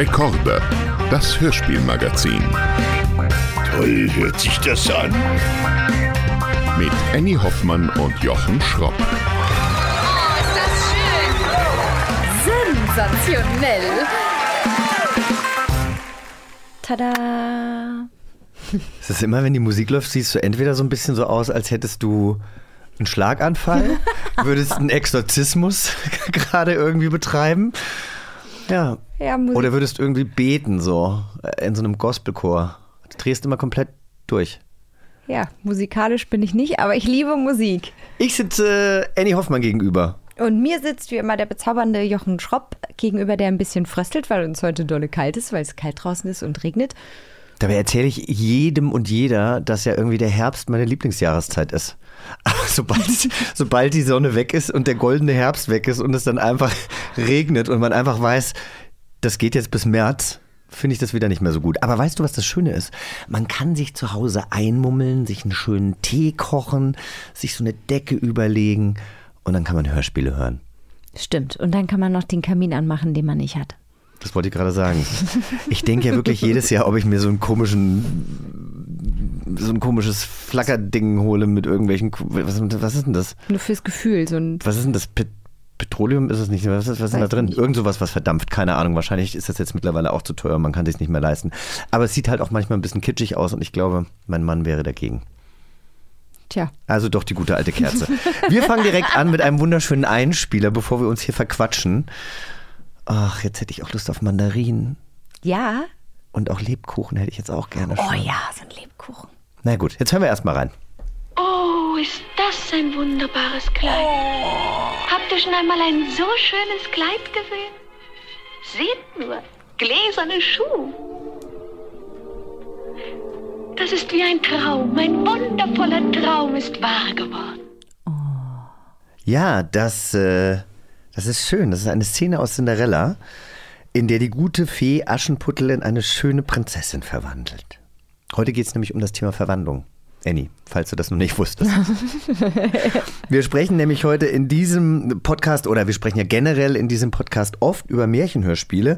Rekorde, das Hörspielmagazin. Toll hört sich das an. Mit Annie Hoffmann und Jochen Schropp. Oh, ist das schön! Sensationell! Tada! Es ist immer, wenn die Musik läuft, siehst du entweder so ein bisschen so aus, als hättest du einen Schlaganfall, würdest einen Exorzismus gerade irgendwie betreiben. Ja. Ja. Oder würdest irgendwie beten, so äh, in so einem Gospelchor. Du drehst immer komplett durch. Ja, musikalisch bin ich nicht, aber ich liebe Musik. Ich sitze äh, Annie Hoffmann gegenüber. Und mir sitzt wie immer der bezaubernde Jochen Schropp gegenüber, der ein bisschen fröstelt, weil uns heute dolle kalt ist, weil es kalt draußen ist und regnet. Dabei erzähle ich jedem und jeder, dass ja irgendwie der Herbst meine Lieblingsjahreszeit ist. Aber sobald, sobald die Sonne weg ist und der goldene Herbst weg ist und es dann einfach regnet und man einfach weiß, das geht jetzt bis März, finde ich das wieder nicht mehr so gut. Aber weißt du, was das Schöne ist? Man kann sich zu Hause einmummeln, sich einen schönen Tee kochen, sich so eine Decke überlegen und dann kann man Hörspiele hören. Stimmt. Und dann kann man noch den Kamin anmachen, den man nicht hat. Das wollte ich gerade sagen. Ich denke ja wirklich jedes Jahr, ob ich mir so einen komischen, so ein komisches Flackerding hole mit irgendwelchen. Was, was ist denn das? Nur fürs Gefühl. So ein Was ist denn das? Pet Petroleum ist es nicht. Was ist, was ist denn da drin? nicht. Irgend sowas, was verdampft. Keine Ahnung. Wahrscheinlich ist das jetzt mittlerweile auch zu teuer. Man kann sich nicht mehr leisten. Aber es sieht halt auch manchmal ein bisschen kitschig aus und ich glaube, mein Mann wäre dagegen. Tja. Also doch die gute alte Kerze. Wir fangen direkt an mit einem wunderschönen Einspieler, bevor wir uns hier verquatschen. Ach, jetzt hätte ich auch Lust auf Mandarinen. Ja. Und auch Lebkuchen hätte ich jetzt auch gerne. Oh schon. ja, so ein Lebkuchen. Na gut, jetzt hören wir erstmal rein. Oh, ist das ein wunderbares Kleid. Habt ihr schon einmal ein so schönes Kleid gesehen? Seht nur, gläserne Schuhe. Das ist wie ein Traum, ein wundervoller Traum ist wahr geworden. Ja, das, äh, das ist schön. Das ist eine Szene aus Cinderella, in der die gute Fee Aschenputtel in eine schöne Prinzessin verwandelt. Heute geht es nämlich um das Thema Verwandlung. Annie, falls du das noch nicht wusstest. wir sprechen nämlich heute in diesem Podcast oder wir sprechen ja generell in diesem Podcast oft über Märchenhörspiele.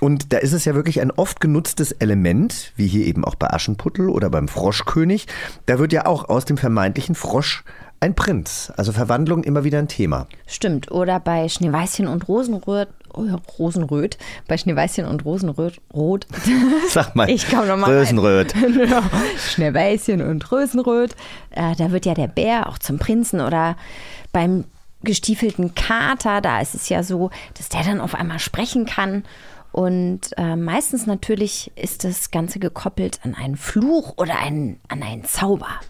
Und da ist es ja wirklich ein oft genutztes Element, wie hier eben auch bei Aschenputtel oder beim Froschkönig. Da wird ja auch aus dem vermeintlichen Frosch ein Prinz. Also Verwandlung immer wieder ein Thema. Stimmt. Oder bei Schneeweißchen und Rosenröt. Ja, Rosenröt. Bei Schneeweißchen und Rosenröt. Rot. Sag mal. Ich komm noch mal Rösenröt. Ja, Schneeweißchen und Rösenröt. Äh, da wird ja der Bär auch zum Prinzen oder beim gestiefelten Kater, da ist es ja so, dass der dann auf einmal sprechen kann. Und äh, meistens natürlich ist das Ganze gekoppelt an einen Fluch oder einen, an einen Zauber.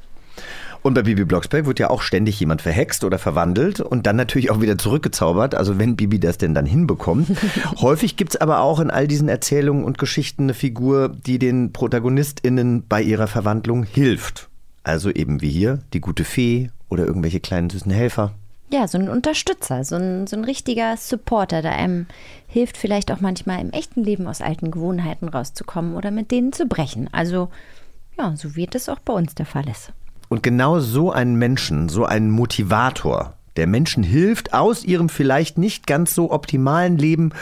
Und bei Bibi Blocksberg wird ja auch ständig jemand verhext oder verwandelt und dann natürlich auch wieder zurückgezaubert, also wenn Bibi das denn dann hinbekommt. Häufig gibt es aber auch in all diesen Erzählungen und Geschichten eine Figur, die den ProtagonistInnen bei ihrer Verwandlung hilft. Also eben wie hier die gute Fee oder irgendwelche kleinen süßen Helfer. Ja, so ein Unterstützer, so ein, so ein richtiger Supporter, der einem hilft, vielleicht auch manchmal im echten Leben aus alten Gewohnheiten rauszukommen oder mit denen zu brechen. Also, ja, so wie das auch bei uns der Fall ist. Und genau so einen Menschen, so einen Motivator, der Menschen hilft, aus ihrem vielleicht nicht ganz so optimalen Leben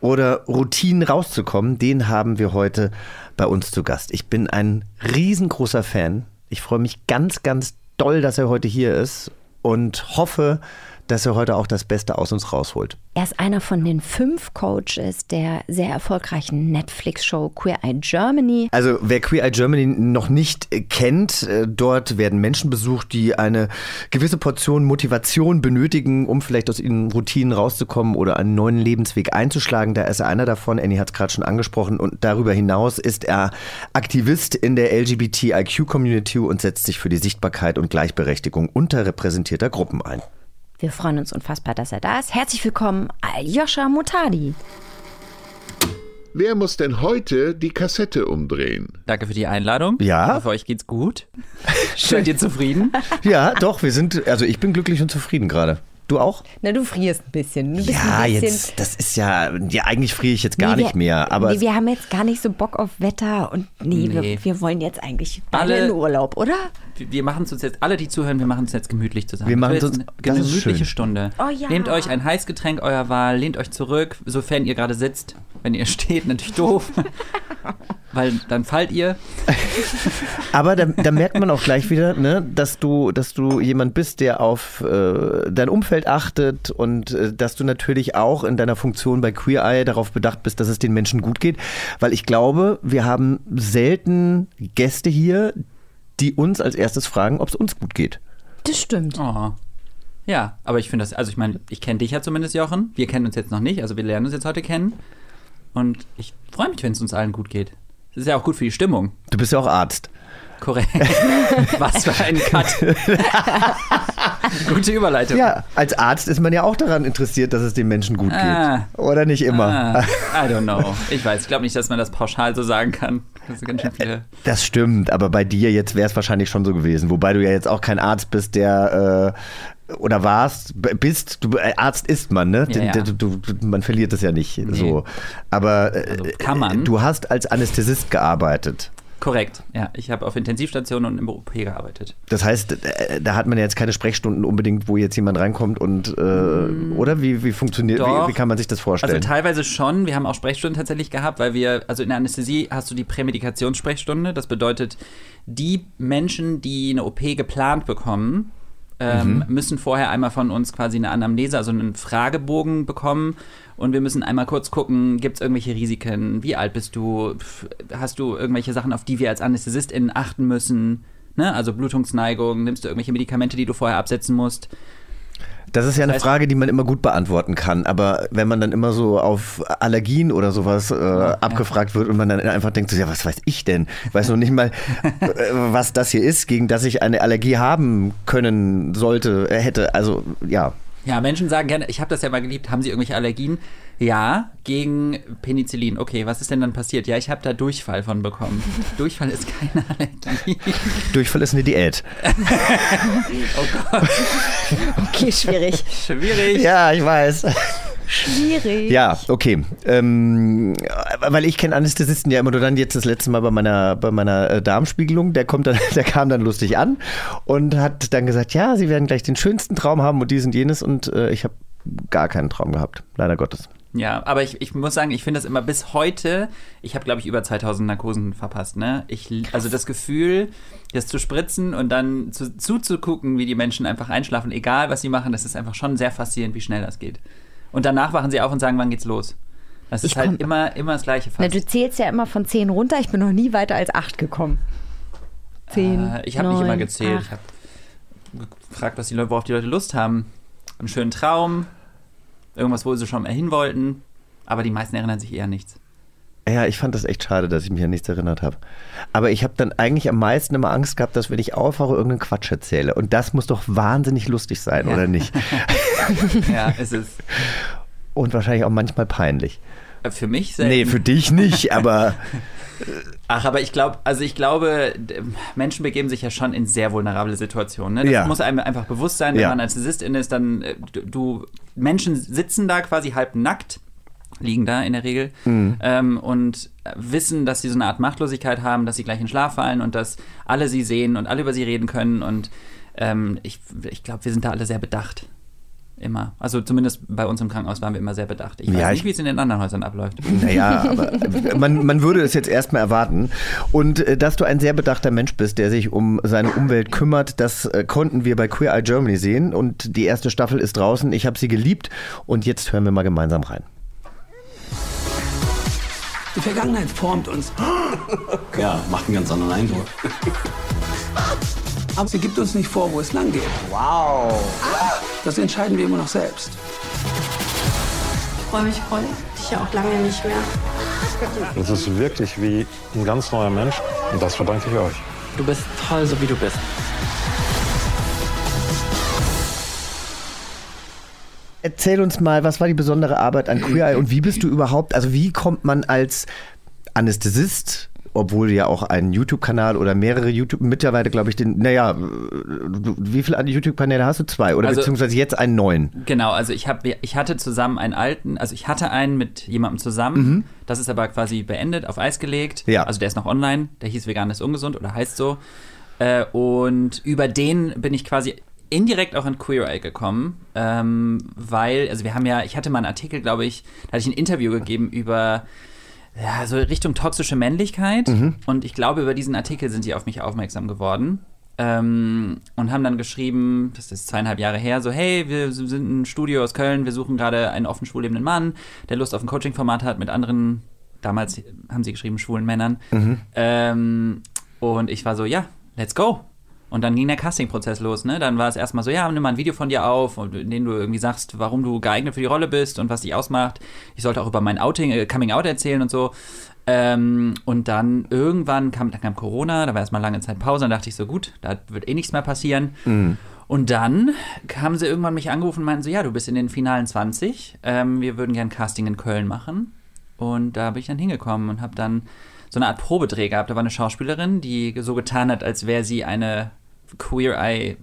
oder Routinen rauszukommen, den haben wir heute bei uns zu Gast. Ich bin ein riesengroßer Fan. Ich freue mich ganz, ganz doll, dass er heute hier ist und hoffe, dass er heute auch das Beste aus uns rausholt. Er ist einer von den fünf Coaches der sehr erfolgreichen Netflix-Show Queer Eye Germany. Also wer Queer Eye Germany noch nicht äh, kennt, äh, dort werden Menschen besucht, die eine gewisse Portion Motivation benötigen, um vielleicht aus ihren Routinen rauszukommen oder einen neuen Lebensweg einzuschlagen. Da ist er einer davon. Annie hat es gerade schon angesprochen. Und darüber hinaus ist er Aktivist in der LGBTIQ-Community und setzt sich für die Sichtbarkeit und Gleichberechtigung unterrepräsentierter Gruppen ein. Wir freuen uns unfassbar, dass er da ist. Herzlich willkommen, Aljoscha Mutadi. Wer muss denn heute die Kassette umdrehen? Danke für die Einladung. Ja. Ich hoffe, euch geht's gut. Seid ihr zufrieden? Ja, doch, wir sind, also ich bin glücklich und zufrieden gerade. Du auch? Na, du frierst ein bisschen. Du bist Ja, ein bisschen, jetzt, das ist ja, ja, eigentlich friere ich jetzt gar Nee, nicht mehr, aber nee, wir haben jetzt gar nicht so Bock auf Wetter und nee, Nee. Wir, wir wollen jetzt eigentlich Alle- in Urlaub, oder? Wir- machen es uns jetzt, alle, die zuhören, wir machen es jetzt gemütlich zusammen. Wir machen wird uns- eine das ist gemütliche schön. Stunde. Oh ja. Nehmt euch ein Heißgetränk eurer Wahl, lehnt euch zurück, sofern ihr gerade sitzt. Wenn ihr steht, natürlich doof. Weil dann fallt ihr. Aber da, da merkt man auch gleich wieder, ne, dass du, dass du jemand bist, der auf äh, dein Umfeld achtet und äh, dass du natürlich auch in deiner Funktion bei Queer Eye darauf bedacht bist, dass es den Menschen gut geht. Weil ich glaube, wir haben selten Gäste hier, die uns als erstes fragen, ob es uns gut geht. Das stimmt. Oh. Ja, aber ich finde das, also ich meine, ich kenne dich ja zumindest, Jochen. Wir kennen uns jetzt noch nicht, also wir lernen uns jetzt heute kennen. Und ich freue mich, wenn es uns allen gut geht. Das ist ja auch gut für die Stimmung. Du bist ja auch Arzt. Korrekt. Was für ein Cut. Gute Überleitung. Ja, als Arzt ist man ja auch daran interessiert, dass es den Menschen gut Ah. geht. Oder nicht immer. Ah, I don't know. Ich weiß, ich glaube nicht, dass man das pauschal so sagen kann. Das sind ganz schön viele. Das stimmt, aber bei dir jetzt wäre es wahrscheinlich schon so gewesen. Wobei du ja jetzt auch kein Arzt bist, der äh, oder warst, bist, du, äh, Arzt ist man, ne? Ja, ja. Du, du, man verliert es ja nicht so. Aber äh, Also kann man. du hast als Anästhesist gearbeitet. Korrekt. Ja, ich habe auf Intensivstationen und im OP gearbeitet. Das heißt, äh, da hat man ja jetzt keine Sprechstunden unbedingt, wo jetzt jemand reinkommt und äh, oder wie, wie funktioniert, wie, wie kann man sich das Also vorstellen? teilweise schon. Wir haben auch Sprechstunden tatsächlich gehabt, weil wir, also in der Anästhesie hast du die Prämedikationssprechstunde. Das bedeutet, die Menschen, die eine OP geplant bekommen, ähm, müssen vorher einmal von uns quasi eine Anamnese, also einen Fragebogen bekommen. Und wir müssen einmal kurz gucken, gibt es irgendwelche Risiken? Wie alt bist du? Hast du irgendwelche Sachen, auf die wir als AnästhesistInnen achten müssen? Ne? Also Blutungsneigung, nimmst du irgendwelche Medikamente, die du vorher absetzen musst? Das ist ja eine Das heißt- Frage, die man immer gut beantworten kann. Aber wenn man dann immer so auf Allergien oder sowas äh, abgefragt wird und man dann einfach denkt, so, ja, was weiß ich denn? Ich weiß noch nicht mal, äh, was das hier ist, gegen das ich eine Allergie haben können sollte, äh, hätte. Also, ja. Ja, Menschen sagen gerne, ich habe das ja mal geliebt, haben sie irgendwelche Allergien? Ja, gegen Penicillin. Okay, was ist denn dann passiert? Ja, ich habe da Durchfall von bekommen. Durchfall ist keine Allergie. Durchfall ist eine Diät. Okay, schwierig. Schwierig. Ja, ich weiß. Schwierig. Ja, okay. Ähm, weil ich kenne Anästhesisten ja immer nur dann jetzt das letzte Mal bei meiner, bei meiner äh, Darmspiegelung. Der, kommt dann, der kam dann lustig an und hat dann gesagt, ja, sie werden gleich den schönsten Traum haben und dies und jenes. Und äh, ich habe gar keinen Traum gehabt, leider Gottes. Ja, aber ich, ich muss sagen, ich finde das immer bis heute, ich habe, glaube ich, über 2000 Narkosen verpasst. Ne? Ich, also das Gefühl, das zu spritzen und dann zu, zuzugucken, wie die Menschen einfach einschlafen, egal was sie machen, das ist einfach schon sehr faszinierend, wie schnell das geht. Und danach wachen sie auf und sagen, wann geht's los? Das ist Ich halt immer, immer das Gleiche Na, fast. du zählst ja immer von 10 runter. Ich bin noch nie weiter als 8 gekommen. 10. Äh, ich habe nicht immer gezählt. Ich habe gefragt, was die Leute, worauf die Leute Lust haben. Einen schönen Traum, irgendwas, wo sie schon mal hin wollten. Aber die meisten erinnern sich eher an nichts. Ja, ich fand das echt schade, dass ich mich an nichts erinnert habe. Aber ich habe dann eigentlich am meisten immer Angst gehabt, dass wenn ich aufwache, irgendeinen Quatsch erzähle. Und das muss doch wahnsinnig lustig sein, Ja. oder nicht? Ja, es ist Und wahrscheinlich auch manchmal peinlich. für mich selten. Nee, für dich nicht, aber Ach, aber ich glaube, also ich glaube, Menschen begeben sich ja schon in sehr vulnerable Situationen. Ne? Das Ja. muss einem einfach bewusst sein, wenn Ja. man Narzissistin ist, dann äh, du, du Menschen sitzen da quasi halb nackt, liegen da in der Regel Mhm. ähm, und wissen, dass sie so eine Art Machtlosigkeit haben, dass sie gleich in Schlaf fallen und dass alle sie sehen und alle über sie reden können und ähm, ich, ich glaube, wir sind da alle sehr bedacht. Immer. Also zumindest bei uns im Krankenhaus waren wir immer sehr bedacht. Ich weiß Ja, nicht, ich- wie es in den anderen Häusern abläuft. Naja, aber man, man würde es jetzt erstmal erwarten. Und äh, dass du ein sehr bedachter Mensch bist, der sich um seine Umwelt kümmert, das äh, konnten wir bei Queer Eye Germany sehen. Und die erste Staffel ist draußen. Ich habe sie geliebt. Und jetzt hören wir mal gemeinsam rein. Die Vergangenheit formt uns. Ja, macht einen ganz anderen Eindruck. Aber sie gibt uns nicht vor, wo es lang geht. Wow. Das entscheiden wir immer noch selbst. Ich freue mich voll. Dich ja auch lange nicht mehr. Das ist wirklich wie ein ganz neuer Mensch und das verdanke ich euch. Du bist toll, so wie du bist. Erzähl uns mal, was war die besondere Arbeit an Queer Eye und wie bist du überhaupt, also wie kommt man als Anästhesist obwohl du ja auch einen YouTube-Kanal oder mehrere YouTube, mittlerweile glaube ich, den, naja, du, wie viele YouTube-Kanäle hast du? Zwei oder Also- beziehungsweise jetzt einen neuen? Genau, also ich habe, ich hatte zusammen einen alten, also ich hatte einen mit jemandem zusammen. Mhm. Das ist aber quasi beendet, auf Eis gelegt. Ja. Also der ist noch online. Der hieß Vegan ist ungesund oder heißt so. Äh, und über den bin ich quasi indirekt auch in Queer Eye gekommen, ähm, weil, also wir haben ja, ich hatte mal einen Artikel, glaube ich, da hatte ich ein Interview gegeben über ja, so Richtung toxische Männlichkeit. Mhm. Und ich glaube, über diesen Artikel sind sie auf mich aufmerksam geworden. Ähm, und haben dann geschrieben, das ist zweieinhalb Jahre her, so, hey, wir sind ein Studio aus Köln, wir suchen gerade einen offen schwul lebenden Mann, der Lust auf ein Coaching-Format hat mit anderen, damals haben sie geschrieben, schwulen Männern. Ähm, und ich war so, ja, let's go. Und dann ging der Casting-Prozess los, ne? Dann war es erstmal so, ja, nimm mal ein Video von dir auf, und in dem du irgendwie sagst, warum du geeignet für die Rolle bist und was dich ausmacht. Ich sollte auch über mein Outing, äh, Coming Out erzählen und so. Ähm, und dann irgendwann kam, dann kam Corona, da war erstmal lange Zeit Pause, dann dachte ich so, gut, da wird eh nichts mehr passieren. Und dann haben sie irgendwann mich angerufen und meinten so, ja, du bist in den finalen 20, ähm, wir würden gern Casting in Köln machen. Und da bin ich dann hingekommen und habe dann so eine Art Probedreh gehabt. Da war eine Schauspielerin, die so getan hat, als wäre sie eine Queer Eye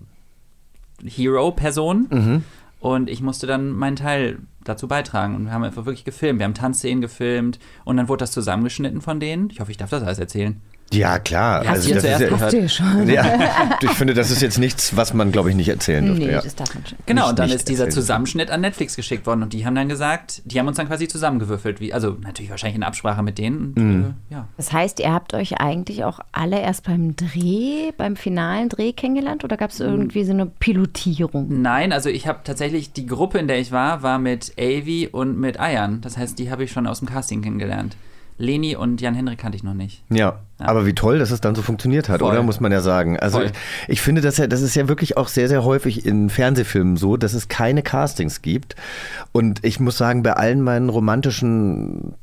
Hero-Person. Mhm. Und ich musste dann meinen Teil dazu beitragen. Und wir haben einfach wirklich gefilmt. Wir haben Tanzszenen gefilmt und dann wurde das zusammengeschnitten von denen. Ich hoffe, ich darf das alles erzählen. Ja, klar. Hast du das zuerst ist ja, ihr schon? ja, ich finde, das ist jetzt nichts, was man, glaube ich, nicht erzählen dürfte. Nee, ja. das darf man schon. Genau, Nicht- und dann ist dieser. Zusammenschnitt an Netflix geschickt worden und die haben dann gesagt, die haben uns dann quasi zusammengewürfelt, wie, also natürlich wahrscheinlich in Absprache mit denen. Und, Mhm. äh, ja. Das heißt, ihr habt euch eigentlich auch alle erst beim Dreh, beim finalen Dreh kennengelernt oder gab es irgendwie so eine Pilotierung? Nein, also ich habe tatsächlich, die Gruppe, in der ich war, war mit Avi und mit Ayan. Das heißt, die habe ich schon aus dem Casting kennengelernt. Leni und Jan-Henrik kannte ich noch nicht. Ja, aber wie toll, dass es dann so funktioniert hat, Voll. oder? Muss man ja sagen. Also ich, ich finde, dass ja, das ist ja wirklich auch sehr, sehr häufig in Fernsehfilmen so, dass es keine Castings gibt. Und ich muss sagen, bei allen meinen romantischen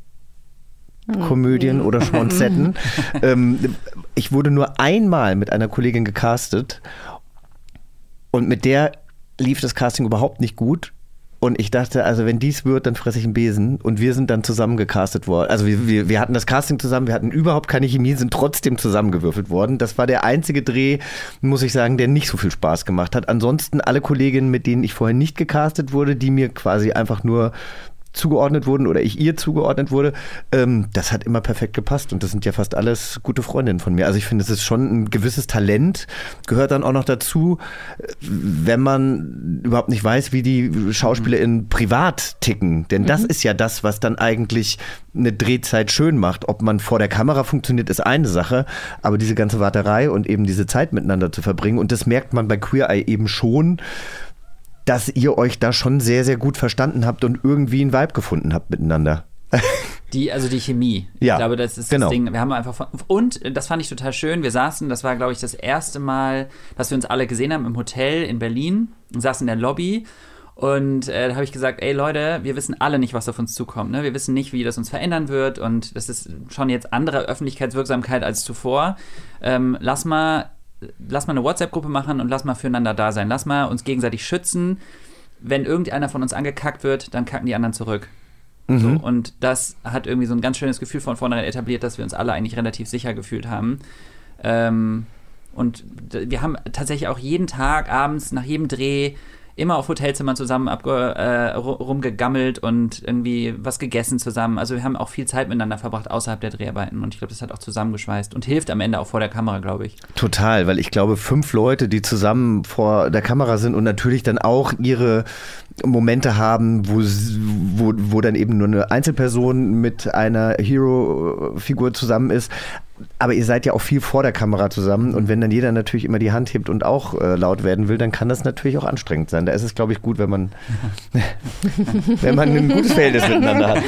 Komödien oder Schmonzetten, ähm, ich wurde nur einmal mit einer Kollegin gecastet und mit der lief das Casting überhaupt nicht gut. Und ich dachte, also wenn dies wird, dann fresse ich einen Besen. Und wir sind dann zusammen gecastet worden. Also wir, wir, wir hatten das Casting zusammen, wir hatten überhaupt keine Chemie, sind trotzdem zusammengewürfelt worden. Das war der einzige Dreh, muss ich sagen, der nicht so viel Spaß gemacht hat. Ansonsten alle Kolleginnen, mit denen ich vorher nicht gecastet wurde, die mir quasi einfach nur zugeordnet wurden oder ich ihr zugeordnet wurde, ähm, das hat immer perfekt gepasst und das sind ja fast alles gute Freundinnen von mir. Also ich finde, es ist schon ein gewisses Talent, gehört dann auch noch dazu, äh, wenn man überhaupt nicht weiß, wie die SchauspielerInnen privat ticken. Denn das ist ja das, was dann eigentlich eine Drehzeit schön macht. Ob man vor der Kamera funktioniert, ist eine Sache, aber diese ganze Warterei und eben diese Zeit miteinander zu verbringen und das merkt man bei Queer Eye eben schon, dass ihr euch da schon sehr, sehr gut verstanden habt und irgendwie einen Vibe gefunden habt miteinander. Die, also die Chemie. Ja, Ich glaube, das ist genau. das Ding. Wir haben einfach von, und äh, das fand ich total schön. Wir saßen, das war, glaube ich, das erste Mal, dass wir uns alle gesehen haben im Hotel in Berlin und saßen in der Lobby. Und äh, da habe ich gesagt, ey Leute, wir wissen alle nicht, was auf uns zukommt. Ne? Wir wissen nicht, wie das uns verändern wird. Und das ist schon jetzt andere Öffentlichkeitswirksamkeit als zuvor. Ähm, lass mal, lass mal eine WhatsApp-Gruppe machen und lass mal füreinander da sein. Lass mal uns gegenseitig schützen. Wenn irgendeiner von uns angekackt wird, dann kacken die anderen zurück. So, und das hat irgendwie so ein ganz schönes Gefühl von vornherein etabliert, dass wir uns alle eigentlich relativ sicher gefühlt haben. Ähm, und wir haben tatsächlich auch jeden Tag abends nach jedem Dreh immer auf Hotelzimmern zusammen äh, ru- rumgegammelt und irgendwie was gegessen zusammen. Also wir haben auch viel Zeit miteinander verbracht außerhalb der Dreharbeiten und ich glaube, das hat auch zusammengeschweißt und hilft am Ende auch vor der Kamera, glaube ich. Total, weil ich glaube, fünf Leute, die zusammen vor der Kamera sind und natürlich dann auch ihre Momente haben, wo, wo, wo dann eben nur eine Einzelperson mit einer Hero-Figur zusammen ist. Aber ihr seid ja auch viel vor der Kamera zusammen und wenn dann jeder natürlich immer die Hand hebt und auch äh, laut werden will, dann kann das natürlich auch anstrengend sein. Da ist es, glaube ich, gut, wenn man, wenn man ein gutes Verhältnis miteinander hat.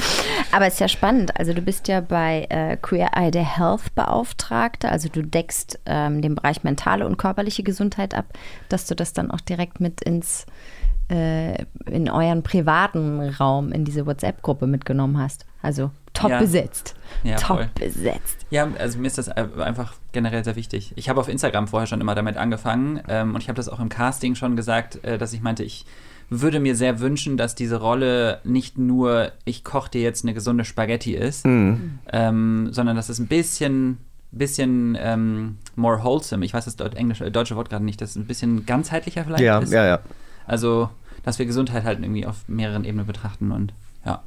Aber es ist ja spannend. Also du bist ja bei äh, Queer Eye der Health-Beauftragte. Also du deckst ähm, den Bereich mentale und körperliche Gesundheit ab, dass du das dann auch direkt mit ins äh, in euren privaten Raum in diese WhatsApp-Gruppe mitgenommen hast. Also top Ja. besetzt. Ja, top voll. besetzt. Ja, also mir ist das äh, einfach generell sehr wichtig. Ich habe auf Instagram vorher schon immer damit angefangen ähm, und ich habe das auch im Casting schon gesagt, äh, dass ich meinte, ich würde mir sehr wünschen, dass diese Rolle nicht nur ich koche dir jetzt eine gesunde Spaghetti ist, ähm, sondern dass es ein bisschen bisschen ähm, more wholesome. Ich weiß das Englisch, äh, deutsche Wort gerade nicht. Das ist ein bisschen ganzheitlicher vielleicht Ja, ist. ja, ja. Also, dass wir Gesundheit halt irgendwie auf mehreren Ebenen betrachten und ja.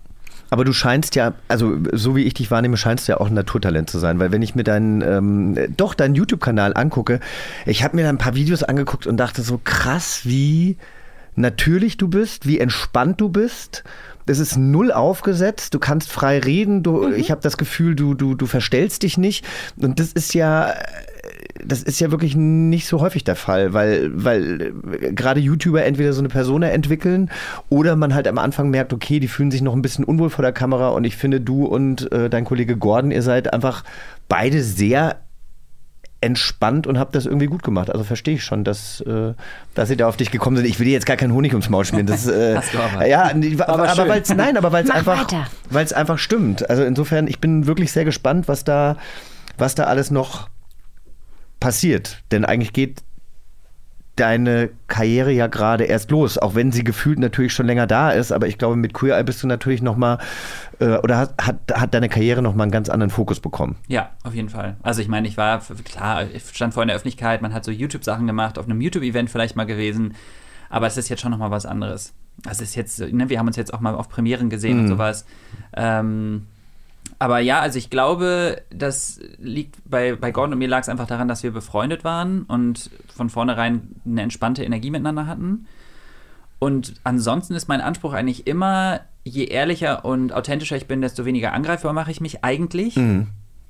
Aber du scheinst ja, also so wie ich dich wahrnehme, scheinst du ja auch ein Naturtalent zu sein, weil wenn ich mir deinen, ähm, doch deinen YouTube-Kanal angucke, ich habe mir da ein paar Videos angeguckt und dachte so krass, wie natürlich du bist, wie entspannt du bist. Es ist null aufgesetzt, du kannst frei reden, du, ich habe das Gefühl, du, du, du verstellst dich nicht. Und das ist ja, das ist ja wirklich nicht so häufig der Fall, weil, weil äh, gerade YouTuber entweder so eine Persona entwickeln oder man halt am Anfang merkt, okay, die fühlen sich noch ein bisschen unwohl vor der Kamera. Und ich finde, du und äh, dein Kollege Gordon, ihr seid einfach beide sehr entspannt und habt das irgendwie gut gemacht. Also verstehe ich schon, dass, äh, dass sie da auf dich gekommen sind. Ich will dir jetzt gar keinen Honig ums Maul schmieren. Das, äh, Hast du aber. Ja, nee, aber, aber weil's, nein, aber weil es einfach, weiter. weil es einfach stimmt. Also insofern, ich bin wirklich sehr gespannt, was da, was da alles noch passiert. Denn eigentlich geht deine Karriere ja gerade erst los, auch wenn sie gefühlt natürlich schon länger da ist. Aber ich glaube, mit Queer Eye bist du natürlich noch mal äh, oder hat, hat, hat deine Karriere noch mal einen ganz anderen Fokus bekommen. Ja, auf jeden Fall. Also ich meine, ich war, klar, ich stand vor in der Öffentlichkeit, man hat so YouTube-Sachen gemacht, auf einem YouTube-Event vielleicht mal gewesen, aber es ist jetzt schon nochmal was anderes. Also es ist jetzt, ne, wir haben uns jetzt auch mal auf Premieren gesehen und sowas. Ähm, aber ja, also ich glaube, das liegt bei, bei Gordon und mir lag es einfach daran, dass wir befreundet waren und von vornherein eine entspannte Energie miteinander hatten. Und ansonsten ist mein Anspruch eigentlich immer, je ehrlicher und authentischer ich bin, desto weniger angreifbar mache ich mich eigentlich.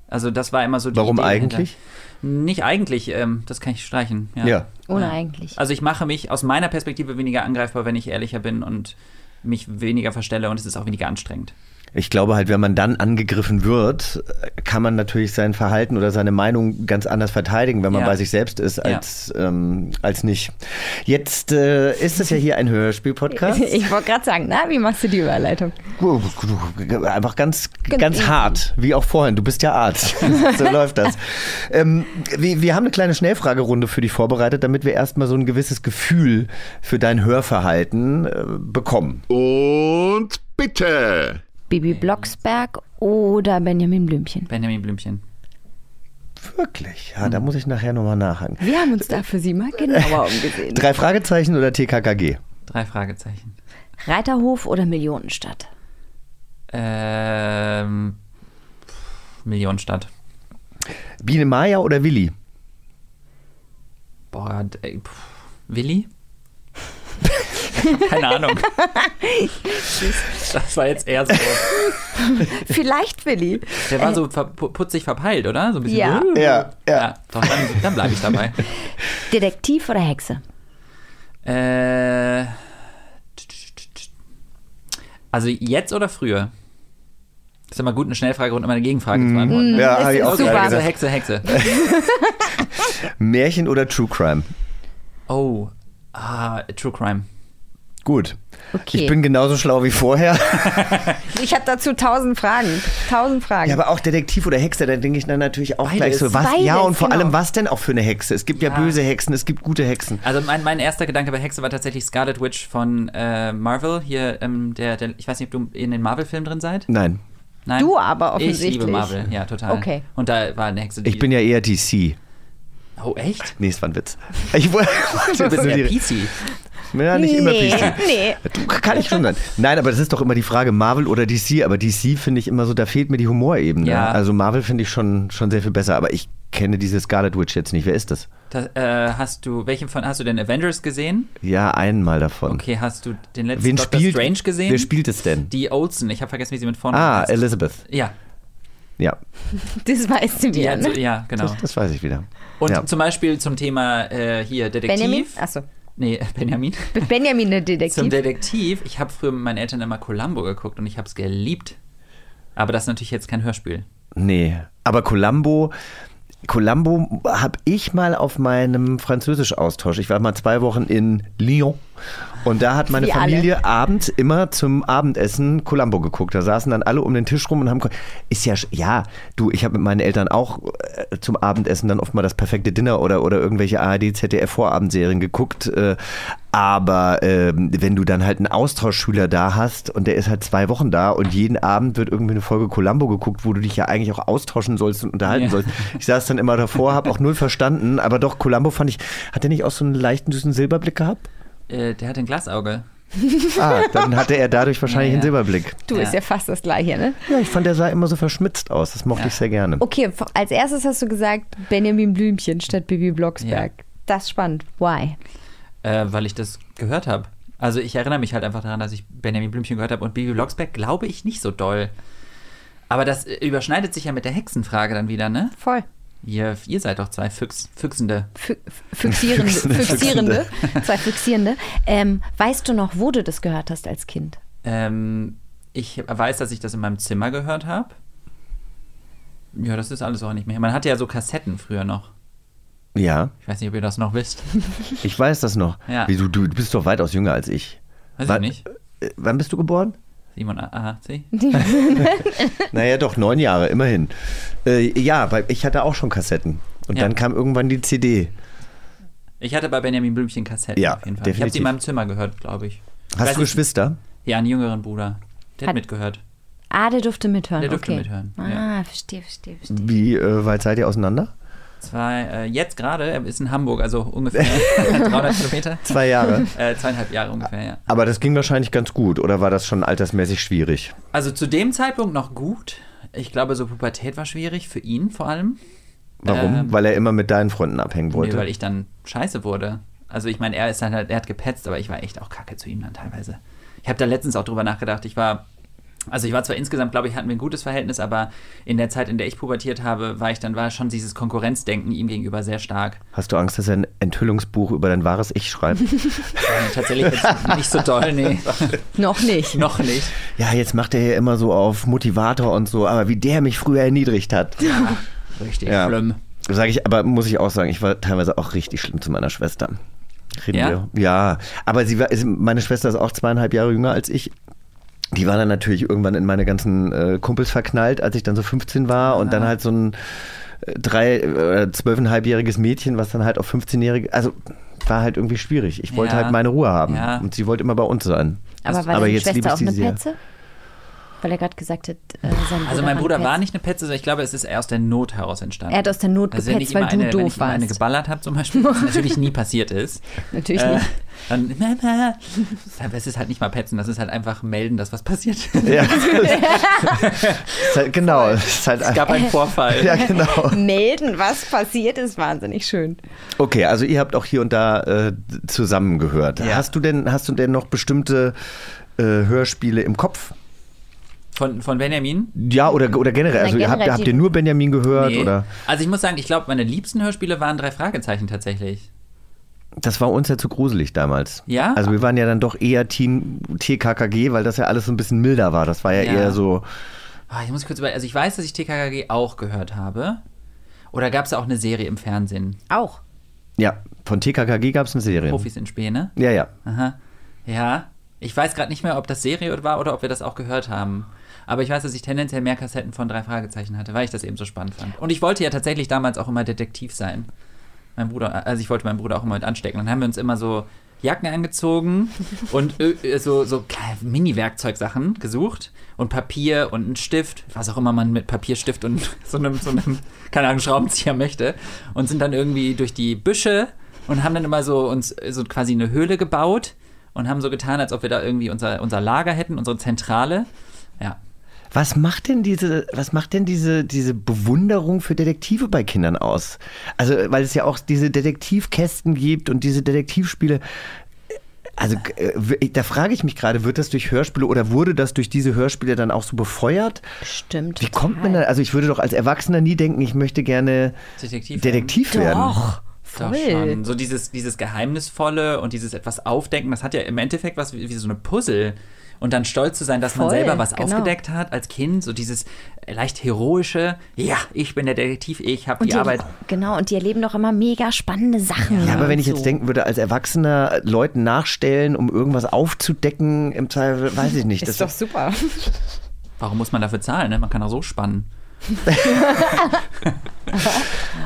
Also das war immer so die Warum Idee eigentlich? Nicht eigentlich, ähm, das kann ich streichen. Ja. Ja. Ohne Ja. eigentlich. Also ich mache mich aus meiner Perspektive weniger angreifbar, wenn ich ehrlicher bin und mich weniger verstelle und es ist auch weniger anstrengend. Ich glaube halt, wenn man dann angegriffen wird, kann man natürlich sein Verhalten oder seine Meinung ganz anders verteidigen, wenn man Ja. bei sich selbst ist, als, ähm, als nicht. Jetzt äh, ist es ja hier ein Hörspiel-Podcast. Ich wollte gerade sagen, na, wie machst du die Überleitung? Einfach ganz, Ganz hart, wie auch vorhin. Du bist ja Arzt. so läuft das. Ähm, wir, wir haben eine kleine Schnellfragerunde für dich vorbereitet, damit wir erstmal so ein gewisses Gefühl für dein Hörverhalten äh, bekommen. Und bitte. Bibi Blocksberg oder Benjamin Blümchen? Benjamin Blümchen. Wirklich? Ja, da muss ich nachher nochmal nachhaken. Wir haben uns da für Sie mal genauer umgesehen. Drei Fragezeichen oder TKKG? Drei Fragezeichen. Reiterhof oder Millionenstadt? Ähm, Millionenstadt. Biene Maya oder Willi? Boah, ey, pff, Willi? Keine Ahnung. Das war jetzt eher so. Vielleicht Willi. Der war so ver pu- putzig verpeilt, oder? So ein bisschen. Ja. so- Ja, ja. ja doch, dann, dann bleibe ich dabei. Detektiv oder Hexe? Äh, also jetzt oder früher? Das ist immer gut, eine Schnellfrage und immer eine Gegenfrage zu beantworten. ne? Ja, Das hab ich auch super. gerade Hexe, gesagt. Hexe, Hexe. Märchen oder True Crime? Oh, ah, True Crime. Gut. Okay. Ich bin genauso schlau wie vorher. Ich habe dazu tausend Fragen. Tausend Fragen. Ja, aber auch Detektiv oder Hexe, da denke ich dann natürlich auch Beides. gleich so, was? Beides, ja, und vor genau. allem, was denn auch für eine Hexe? Es gibt ja, Ja. böse Hexen, es gibt gute Hexen. Also mein, mein erster Gedanke bei Hexe war tatsächlich Scarlet Witch von äh, Marvel. Hier, ähm, der, der, ich weiß nicht, ob du in den Marvel-Filmen drin seid. Nein, Nein? Du aber Ich offensichtlich. liebe Marvel, ja, total. Okay. Und da war eine Hexe, ich bin ja eher DC. Oh, echt? Nee, es war ein Witz. Ich wollte Du bist ja PC. Ja, nicht immer Nee, PC. nee. Du, kann ich schon sein. Nein, aber das ist doch immer die Frage, Marvel oder DC. Aber DC finde ich immer so, da fehlt mir die Humorebene. Ja. Also Marvel finde ich schon, schon sehr viel besser. Aber ich kenne diese Scarlet Witch jetzt nicht. Wer ist das? Da, äh, hast du, welchen von, hast du den Avengers gesehen? Ja, einmal davon. Okay, hast du den letzten Wen Doctor spielt, Strange gesehen? Wer spielt es denn? Die Olsen, ich habe vergessen, wie sie mit vorne Ah, heißt. Elizabeth. Ja, Ja, Das weißt du wieder, ne? ja, genau. das, das weiß ich wieder. Und ja. zum Beispiel zum Thema äh, hier Detektiv. Benjamin? Achso. Nee, Benjamin. Benjamin, der Detektiv. Zum Detektiv. Ich habe früher mit meinen Eltern immer Columbo geguckt und ich habe es geliebt. Aber das ist natürlich jetzt kein Hörspiel. Nee, aber Columbo, Columbo habe ich mal auf meinem Französisch-Austausch. Ich war mal zwei Wochen in Lyon und da hat meine Wie alle. Familie abends immer zum Abendessen Columbo geguckt. Da saßen dann alle um den Tisch rum und haben. Ist ja, ja, du, ich habe mit meinen Eltern auch äh, zum Abendessen dann oft mal das perfekte Dinner oder, oder irgendwelche ARD, ZDF Vorabendserien geguckt. Äh, Aber ähm, wenn du dann halt einen Austauschschüler da hast und der ist halt zwei Wochen da und jeden Abend wird irgendwie eine Folge Columbo geguckt, wo du dich ja eigentlich auch austauschen sollst und unterhalten Ja. sollst. Ich saß dann immer davor, habe auch null verstanden, aber doch, Columbo fand ich, hat der nicht auch so einen leichten süßen Silberblick gehabt? Äh, der hat ein Glasauge. Ah, dann hatte er dadurch wahrscheinlich Ja, einen ja. Silberblick. Du, Ja. ist ja fast das Gleiche, ne? Ja, ich fand, der sah immer so verschmitzt aus. Das mochte Ja. ich sehr gerne. Okay, als erstes hast du gesagt Benjamin Blümchen statt Bibi Blocksberg. Ja. Das ist spannend. Why? Äh, weil ich das gehört habe. Also ich erinnere mich halt einfach daran, dass ich Benjamin Blümchen gehört habe und Bibi Blocksberg glaube ich nicht so doll. Aber das äh, überschneidet sich ja mit der Hexenfrage dann wieder, ne? Voll. Ihr, ihr seid doch zwei Füchs, Füchsende. Fü- Füchsierende. Füchsierende. Zwei Füchsierende. Ähm, weißt du noch, wo du das gehört hast als Kind? Ähm, ich weiß, dass ich das in meinem Zimmer gehört habe. Ja, das ist alles auch nicht mehr. Man hatte ja so Kassetten früher noch. Ja, Ich weiß nicht, ob ihr das noch wisst. ich weiß das noch. Ja. Wie, du, du bist doch weitaus jünger als ich. Weiß Wann- ich nicht. Äh, Wann bist du geboren? 87? Naja, doch, neun Jahre, immerhin. Äh, ja, weil ich hatte auch schon Kassetten. Und Ja. dann kam irgendwann die CD. Ich hatte bei Benjamin Blümchen Kassetten Ja, auf jeden Fall. Ich habe definitiv. sie in meinem Zimmer gehört, glaube ich. Hast Weiß du Geschwister? Ja, einen jüngeren Bruder. Der hat Hat- mitgehört. Ah, der durfte mithören. Der durfte okay. mithören, Ah, ja. verstehe, verstehe, verstehe. Wie äh, weit seid ihr auseinander? Zwei, äh, jetzt gerade, er ist in Hamburg, also ungefähr 300 Kilometer. Zwei Jahre. Äh, zweieinhalb Jahre ungefähr, ja. Aber das ging wahrscheinlich ganz gut. Oder war das schon altersmäßig schwierig? Also zu dem Zeitpunkt noch gut. Ich glaube, so Pubertät war schwierig, für ihn vor allem. Warum? Ähm, weil er immer mit deinen Freunden abhängen wollte. Nee, weil ich dann scheiße wurde. Also ich meine, er ist halt, er hat gepetzt, aber ich war echt auch kacke zu ihm dann teilweise. Ich habe da letztens auch drüber nachgedacht. Ich war, also ich war zwar insgesamt, glaube ich, hatten wir ein gutes Verhältnis, aber in der Zeit, in der ich pubertiert habe, war ich dann, war schon dieses Konkurrenzdenken ihm gegenüber sehr stark. Hast du Angst, dass er ein Enthüllungsbuch über dein wahres Ich schreibt? Äh, tatsächlich jetzt nicht so doll, nee. Noch nicht. Noch nicht. ja, jetzt macht er ja immer so auf Motivator und so, aber wie der mich früher erniedrigt hat. Richtig Ja. schlimm. Sag ich, aber muss ich auch sagen, ich war teilweise auch richtig schlimm zu meiner Schwester. Reden Ja? wir? Ja, aber sie war, meine Schwester ist auch zweieinhalb Jahre jünger als ich. Die war dann natürlich irgendwann in meine ganzen äh, Kumpels verknallt, als ich dann so 15 war und dann halt so ein äh, drei oder zwölfeinhalbjähriges Mädchen, was dann halt auf 15-jährige, also war halt irgendwie schwierig. Ich wollte Ja. halt meine Ruhe haben Ja. und sie wollte immer bei uns sein. Aber war deine jetzt Schwester auch eine sehr. Weil er gerade gesagt hat, äh, sein Also mein Bruder war nicht eine Petze, sondern ich glaube, es ist eher aus der Not heraus entstanden. Er hat aus der Not Also wenn gepetzt, ich weil du eine, wenn doof ich immer eine warst. geballert habe zum Beispiel, was natürlich nie passiert ist. Natürlich äh, nicht. Dann, Mama. Aber es ist halt nicht mal petzen, das ist halt einfach melden, dass was passiert. Ja. ist halt, genau, es ist halt Es gab einen Vorfall. Ja, genau. Melden, was passiert ist, wahnsinnig schön. Okay, also ihr habt auch hier und da äh, zusammengehört. Ja. Hast du denn, hast du denn noch bestimmte äh, Hörspiele im Kopf? Von, von Benjamin? Ja, oder, oder generell. Also habt, generell habt die- ihr nur Benjamin gehört? Nee. Oder? Also ich muss sagen, ich glaube, meine liebsten Hörspiele waren drei Fragezeichen tatsächlich. Das war uns ja zu gruselig damals. Ja? Also wir waren ja dann doch eher Team TKKG, weil das ja alles so ein bisschen milder war. Das war ja, Ja. eher so. Ah, ich muss kurz über, also ich weiß, dass ich TKKG auch gehört habe. Oder gab es da auch eine Serie im Fernsehen? Auch. Ja, von TKKG gab es eine Serie. Profis in Späne? Ja, ja. Aha. Ja. Ich weiß gerade nicht mehr, ob das Serie war oder ob wir das auch gehört haben. Aber ich weiß, dass ich tendenziell mehr Kassetten von drei Fragezeichen hatte, weil ich das eben so spannend fand. Und ich wollte ja tatsächlich damals auch immer Detektiv sein. Mein Bruder, also ich wollte meinen Bruder auch immer mit anstecken. Dann haben wir uns immer so Jacken angezogen und äh, so, so Mini-Werkzeugsachen gesucht und Papier und einen Stift, was auch immer man mit Papierstift und so einem, so einem keine Ahnung, Schraubenzieher möchte. Und sind dann irgendwie durch die Büsche und haben dann immer so uns so quasi eine Höhle gebaut und haben so getan, als ob wir da irgendwie unser, unser Lager hätten, unsere Zentrale. Ja. Was macht denn diese, was macht denn diese, diese Bewunderung für Detektive bei Kindern aus? Also, weil es ja auch diese Detektivkästen gibt und diese Detektivspiele. Also, äh, da frage ich mich gerade, wird das durch Hörspiele oder wurde das durch diese Hörspiele dann auch so befeuert? Stimmt. Wie kommt man da? Also, ich würde doch als Erwachsener nie denken, ich möchte gerne Detektiv, Detektiv werden. Doch. Doch Voll. schon. So dieses, dieses Geheimnisvolle und dieses etwas Aufdenken, das hat ja im Endeffekt was wie, wie so eine Puzzle. Und dann stolz zu sein, dass man Voll, selber was genau. aufgedeckt hat als Kind, so dieses leicht heroische, ja, ich bin der Detektiv, ich habe die die, Arbeit. Genau, und die erleben doch immer mega spannende Sachen. Ja, aber wenn und ich jetzt so. denken würde, als Erwachsener Leuten nachstellen, um irgendwas aufzudecken, im Zweifel, weiß ich nicht. Ist doch super. Warum muss man dafür zahlen? Ne? Man kann auch so spannen.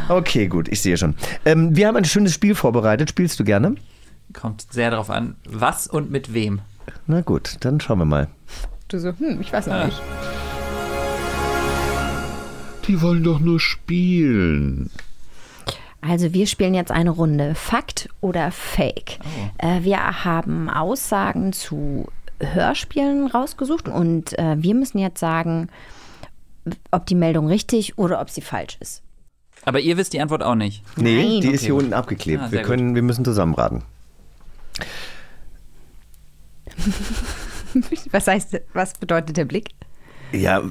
Okay, gut, ich sehe schon. Ähm, wir haben ein schönes Spiel vorbereitet. Spielst du gerne? Kommt sehr darauf an, was und mit wem. Na gut, dann schauen wir mal. Du so, hm, ich weiß noch nicht. Die wollen doch nur spielen. Also wir spielen jetzt eine Runde Fakt oder Fake. Äh, wir haben Aussagen zu Hörspielen rausgesucht und äh, wir müssen jetzt sagen, ob die Meldung richtig oder ob sie falsch ist. Aber ihr wisst die Antwort auch nicht. Nee, Nein. die ist Okay. hier unten abgeklebt. Ah, wir, können, wir müssen zusammenraten. Was heißt, was bedeutet der Blick? Ja,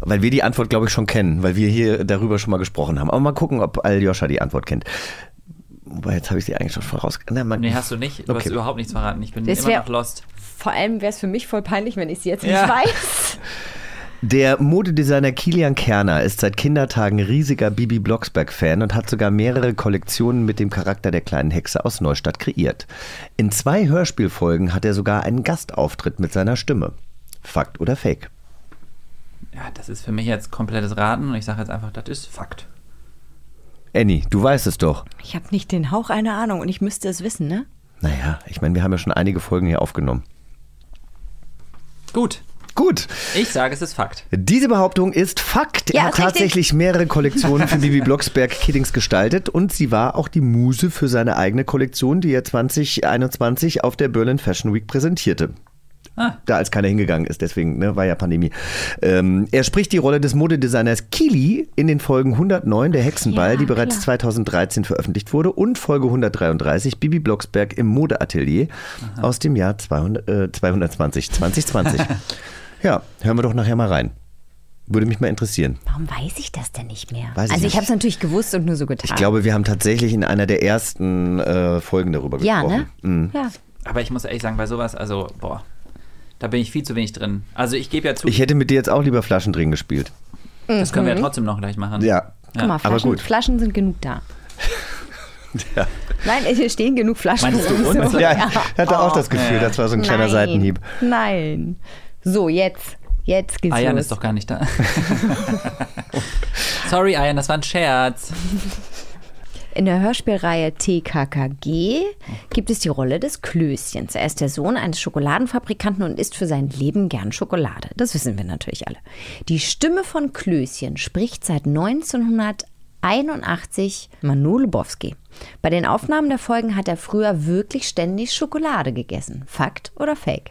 weil wir die Antwort, glaube ich, schon kennen, weil wir hier darüber schon mal gesprochen haben. Aber mal gucken, ob Aljoscha die Antwort kennt. Wobei, jetzt habe ich sie eigentlich schon voraus. Man, Nee, hast du nicht. Du Okay. hast überhaupt nichts verraten. Ich bin Das immer wär- noch lost. Vor allem wäre es für mich voll peinlich, wenn ich sie jetzt Ja. nicht weiß. Der Modedesigner Kilian Kerner ist seit Kindertagen riesiger Bibi Blocksberg-Fan und hat sogar mehrere Kollektionen mit dem Charakter der kleinen Hexe aus Neustadt kreiert. In zwei Hörspielfolgen hat er sogar einen Gastauftritt mit seiner Stimme. Fakt oder Fake? Ja, das ist für mich jetzt komplettes Raten und ich sage jetzt einfach, das ist Fakt. Annie, du weißt es doch. Ich habe nicht den Hauch einer Ahnung und ich müsste es wissen, ne? Naja, ich meine, wir haben ja schon einige Folgen hier aufgenommen. Gut. Gut, Ich sage, es ist Fakt. diese Behauptung ist Fakt. Ja, er hat ist richtig. tatsächlich mehrere Kollektionen für Bibi Blocksberg Kiddings gestaltet und sie war auch die Muse für seine eigene Kollektion, die er 2021 auf der Berlin Fashion Week präsentierte. Ah. Da als keiner hingegangen ist, deswegen ne, war ja Pandemie. Ähm, er spricht die Rolle des Modedesigners Kili in den Folgen 109 der Hexenball, Ja, die bereits klar. 2013 veröffentlicht wurde, und Folge 133 Bibi Blocksberg im Modeatelier aus dem Jahr 200, äh, 220, 2020. ja, hören wir doch nachher mal rein. Würde mich mal interessieren. Warum weiß ich das denn nicht mehr? Weiß ich also ich nicht. habe es natürlich gewusst und nur so getan. Ich glaube, wir haben tatsächlich in einer der ersten äh, Folgen darüber ja, gesprochen. ne? Mhm. Ja. Aber ich muss ehrlich sagen, bei sowas, also, boah, da bin ich viel zu wenig drin. Also ich gebe ja zu, Ich hätte mit dir jetzt auch lieber Flaschendrehen gespielt. das können wir ja trotzdem noch gleich machen. Ja. Guck mal, aber Flaschen, gut. Flaschen sind genug da. Ja. Nein, hier stehen genug Flaschen. Meinst du uns? so. Ja, ich hatte auch das Gefühl, das war so ein kleiner Nein. Seitenhieb. Nein. So, jetzt. Jetzt geht's Ayan los. ist doch gar nicht da. Sorry, Ayan, das war ein Scherz. In der Hörspielreihe TKKG gibt es die Rolle des Klößchens. Er ist der Sohn eines Schokoladenfabrikanten und isst für sein Leben gern Schokolade. Das wissen wir natürlich alle. Die Stimme von Klößchen spricht seit 1981 Manu Lubowski. Bei den Aufnahmen der Folgen hat er früher wirklich ständig Schokolade gegessen. Fakt oder Fake?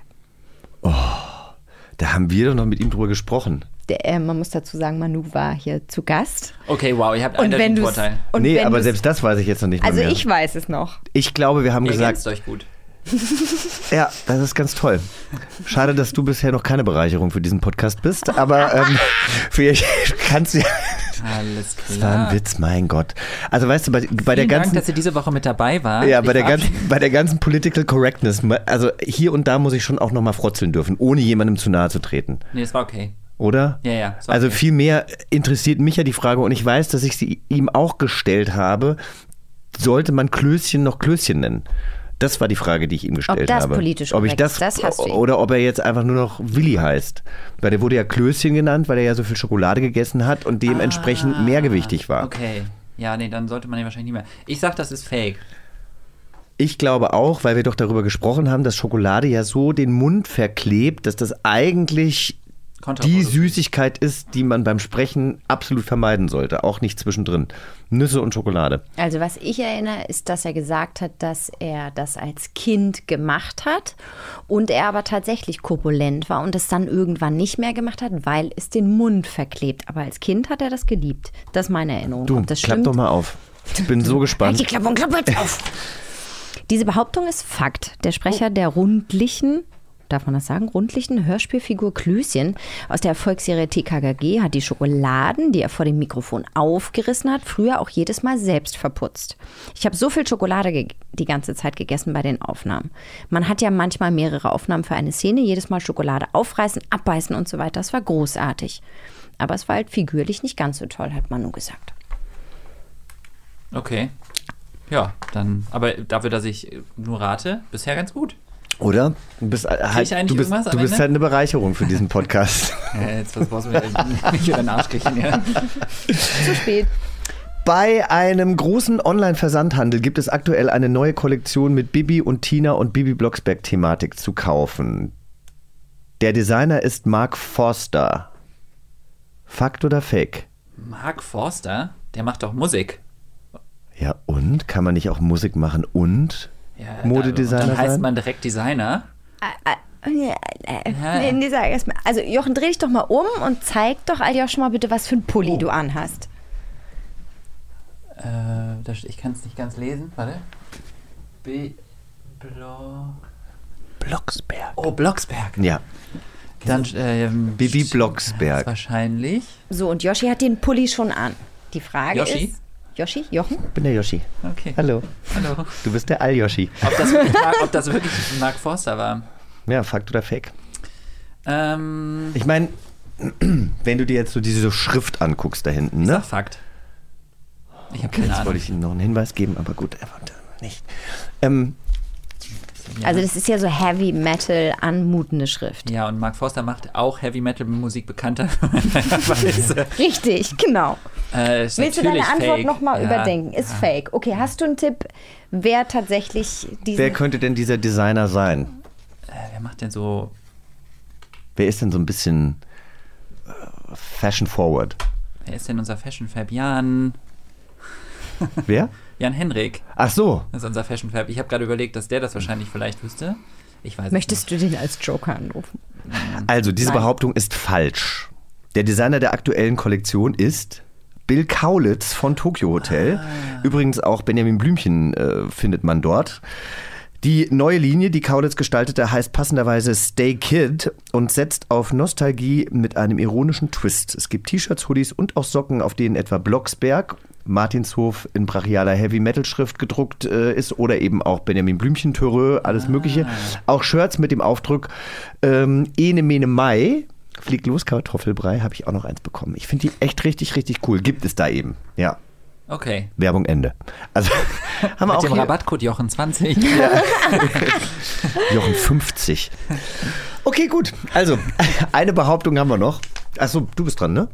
Da haben wir doch noch mit ihm drüber gesprochen. Der, äh, man muss dazu sagen, Manu war hier zu Gast. Okay, wow, ihr habt Und einen wenn du Vorteil. nee, aber selbst das weiß ich jetzt noch nicht Also mehr. ich weiß es noch. ich glaube, wir haben Ihr gesagt, euch gut. ja, das ist ganz toll. Schade, dass du bisher noch keine Bereicherung für diesen Podcast bist, aber ähm, vielleicht kannst du ja. Alles Das war klar. ein Witz, mein Gott. Also weißt du, bei, bei der Vielen Dank, ganzen dass ihr diese Woche mit dabei wart. Ja, bei der, ganzen, bei der ganzen Political Correctness, also hier und da muss ich schon auch nochmal frotzeln dürfen, ohne jemandem zu nahe zu treten. Nee, das war okay. Oder? Ja, ja, war Also okay. vielmehr interessiert mich ja die Frage, und ich weiß, dass ich sie ihm auch gestellt habe, sollte man Klößchen noch Klößchen nennen? Das war die Frage, die ich ihm gestellt das habe. politisch ob ich das, ist, das hast du oder ob er jetzt einfach nur noch Willi heißt. Weil der wurde ja Klößchen genannt, weil er ja so viel Schokolade gegessen hat und dementsprechend mehrgewichtig war. Ah, Okay. Ja, nee, dann sollte man den wahrscheinlich nicht mehr. Ich sag, das ist fake. Ich glaube auch, weil wir doch darüber gesprochen haben, dass Schokolade ja so den Mund verklebt, dass das eigentlich die. Süßigkeit ist, die man beim Sprechen absolut vermeiden sollte. Auch nicht zwischendrin. Nüsse und Schokolade. Also was ich erinnere, ist, dass er gesagt hat, dass er das als Kind gemacht hat und er aber tatsächlich korpulent war und es dann irgendwann nicht mehr gemacht hat, weil es den Mund verklebt. Aber als Kind hat er das geliebt. Das ist meine Erinnerung. Du, Ob das klapp stimmt? doch mal auf. Ich bin so Halt die gespannt. Klappe und klapp jetzt auf. Diese Behauptung ist Fakt. Der Sprecher der rundlichen, darf man das sagen, rundlichen Hörspielfigur Klößchen aus der Erfolgsserie TKKG hat die Schokoladen, die er vor dem Mikrofon aufgerissen hat, früher auch jedes Mal selbst verputzt. Ich habe so viel Schokolade die ganze Zeit gegessen bei den Aufnahmen. Man hat ja manchmal mehrere Aufnahmen für eine Szene, jedes Mal Schokolade aufreißen, abbeißen und so weiter. Das war großartig. Aber es war halt figürlich nicht ganz so toll, hat Manu gesagt. Okay. Ja, dann, aber dafür, dass ich nur rate, bisher ganz gut. Oder? Du bist, äh, halt, du bist, du bist halt eine Bereicherung für diesen Podcast. Ja, jetzt was brauchst du mir mich über den Arsch kriechen, ja. Zu spät. Bei einem großen Online-Versandhandel gibt es aktuell eine neue Kollektion mit Bibi und Tina und Bibi Blocksberg-Thematik zu kaufen. Der Designer ist Mark Forster. Fakt oder Fake? Mark Forster, der macht doch Musik. Ja, und? Kann man nicht auch Musik machen und Ja, Modedesigner Dann heißt man direkt Designer. Äh, nee, sag erst mal. Also Jochen, dreh dich doch mal um und zeig doch Aljosch mal bitte, was für ein Pulli Oh. du anhast. Äh, das, ich kann es nicht ganz lesen. Warte. B. Blo Blocksberg. oh, Blocksberg. Ja, Dann, ähm, Bibi das Blocksberg. Wahrscheinlich. So, und Yoshi hat den Pulli schon an. Die Frage Yoshi? ist... Yoshi? Jochen? Ich bin der Yoshi. Okay. Hallo. Hallo. Du bist der Al-Yoshi. Ob das, wirklich Mark, ob das wirklich Mark Forster war? Ja, Fakt oder Fake? Ähm, Ich meine, wenn du dir jetzt so diese Schrift anguckst da hinten, ne? sag Fakt. Ich habe keine Jetzt Ahnung. wollte ich Ihnen noch einen Hinweis geben, aber gut, er wollte nicht. Ähm, Ja. Also das ist ja so Heavy Metal anmutende Schrift. Ja, und Mark Forster macht auch Heavy Metal Musik bekannter. Äh, Richtig, genau. äh, Willst du deine Antwort nochmal Ja, überdenken? Ist ja. fake. Okay, hast du einen Tipp, wer tatsächlich diesen... wer könnte denn dieser Designer sein? Äh, wer macht denn so. Wer ist denn so ein bisschen äh, fashion forward? Wer ist denn unser Fashion Fab? Jan. Wer? Jan Henrik Ach so. ist unser Fashion Fab. Ich habe gerade überlegt, dass der das wahrscheinlich vielleicht wüsste. Ich weiß Möchtest du den als Joker anrufen? Also, diese Nein. Behauptung ist falsch. Der Designer der aktuellen Kollektion ist Bill Kaulitz von Tokyo Hotel. Übrigens auch Benjamin Blümchen äh, findet man dort. Die neue Linie, die Kaulitz gestaltete, heißt passenderweise Stay Kid und setzt auf Nostalgie mit einem ironischen Twist. Es gibt T-Shirts, Hoodies und auch Socken, auf denen etwa Blocksberg, Martinshof in brachialer Heavy Metal Schrift gedruckt äh, ist oder eben auch Benjamin Blümchen, Törö, alles Mögliche. Auch Shirts mit dem Aufdruck ähm, Ene Mene Mai. Fliegt los, Kartoffelbrei, habe ich auch noch eins bekommen. Ich finde die echt richtig, richtig cool. Gibt es da eben. Ja. Okay. Werbung Ende. Also haben wir Mit auch dem hier Rabattcode Jochen 20. Jochen 50. Okay, gut. Also, eine Behauptung haben wir noch. Achso, du bist dran, ne?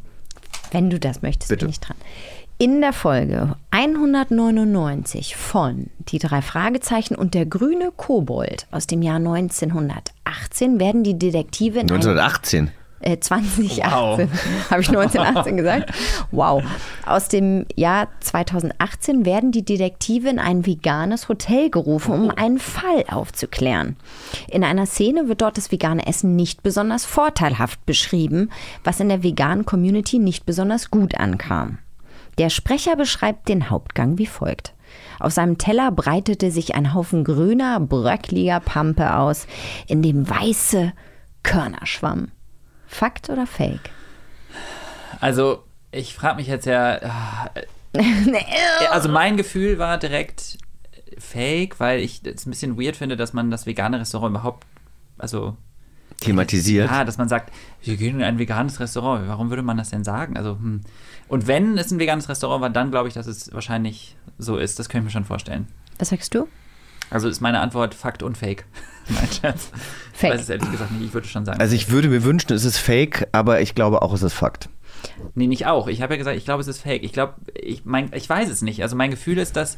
Wenn du das möchtest, Bitte. bin ich dran. In der Folge 199 von Die drei Fragezeichen und der grüne Kobold aus dem Jahr 1918 werden die Detektive in ein 1918. äh, 2018. Habe ich 1918 gesagt? Wow. Aus dem Jahr 2018 werden die Detektive in ein veganes Hotel gerufen, um einen Fall aufzuklären. In einer Szene wird dort das vegane Essen nicht besonders vorteilhaft beschrieben, was in der veganen Community nicht besonders gut ankam. Der Sprecher beschreibt den Hauptgang wie folgt. Auf seinem Teller breitete sich ein Haufen grüner, bröckliger Pampe aus, in dem weiße Körner schwammen. Fakt oder Fake? Also, ich frage mich jetzt ja. Also, mein Gefühl war direkt fake, weil ich es ein bisschen weird finde, dass man das vegane Restaurant überhaupt. Also. Thematisiert. Ja, dass man sagt, wir gehen in ein veganes Restaurant. Warum würde man das denn sagen? Also, hm. Und wenn es ein veganes Restaurant war, dann glaube ich, dass es wahrscheinlich so ist. Das kann ich mir schon vorstellen. Was sagst du? Also ist meine Antwort Fakt und Fake. Mein Scherz. Fake. Ich weiß es ehrlich gesagt nicht. Ich würde schon sagen. Also ich würde mir wünschen, es ist fake, aber ich glaube auch, es ist Fakt. Nee, nicht auch. Ich habe ja gesagt, ich glaube, es ist fake. Ich glaube, ich, mein, ich weiß es nicht. Also mein Gefühl ist, dass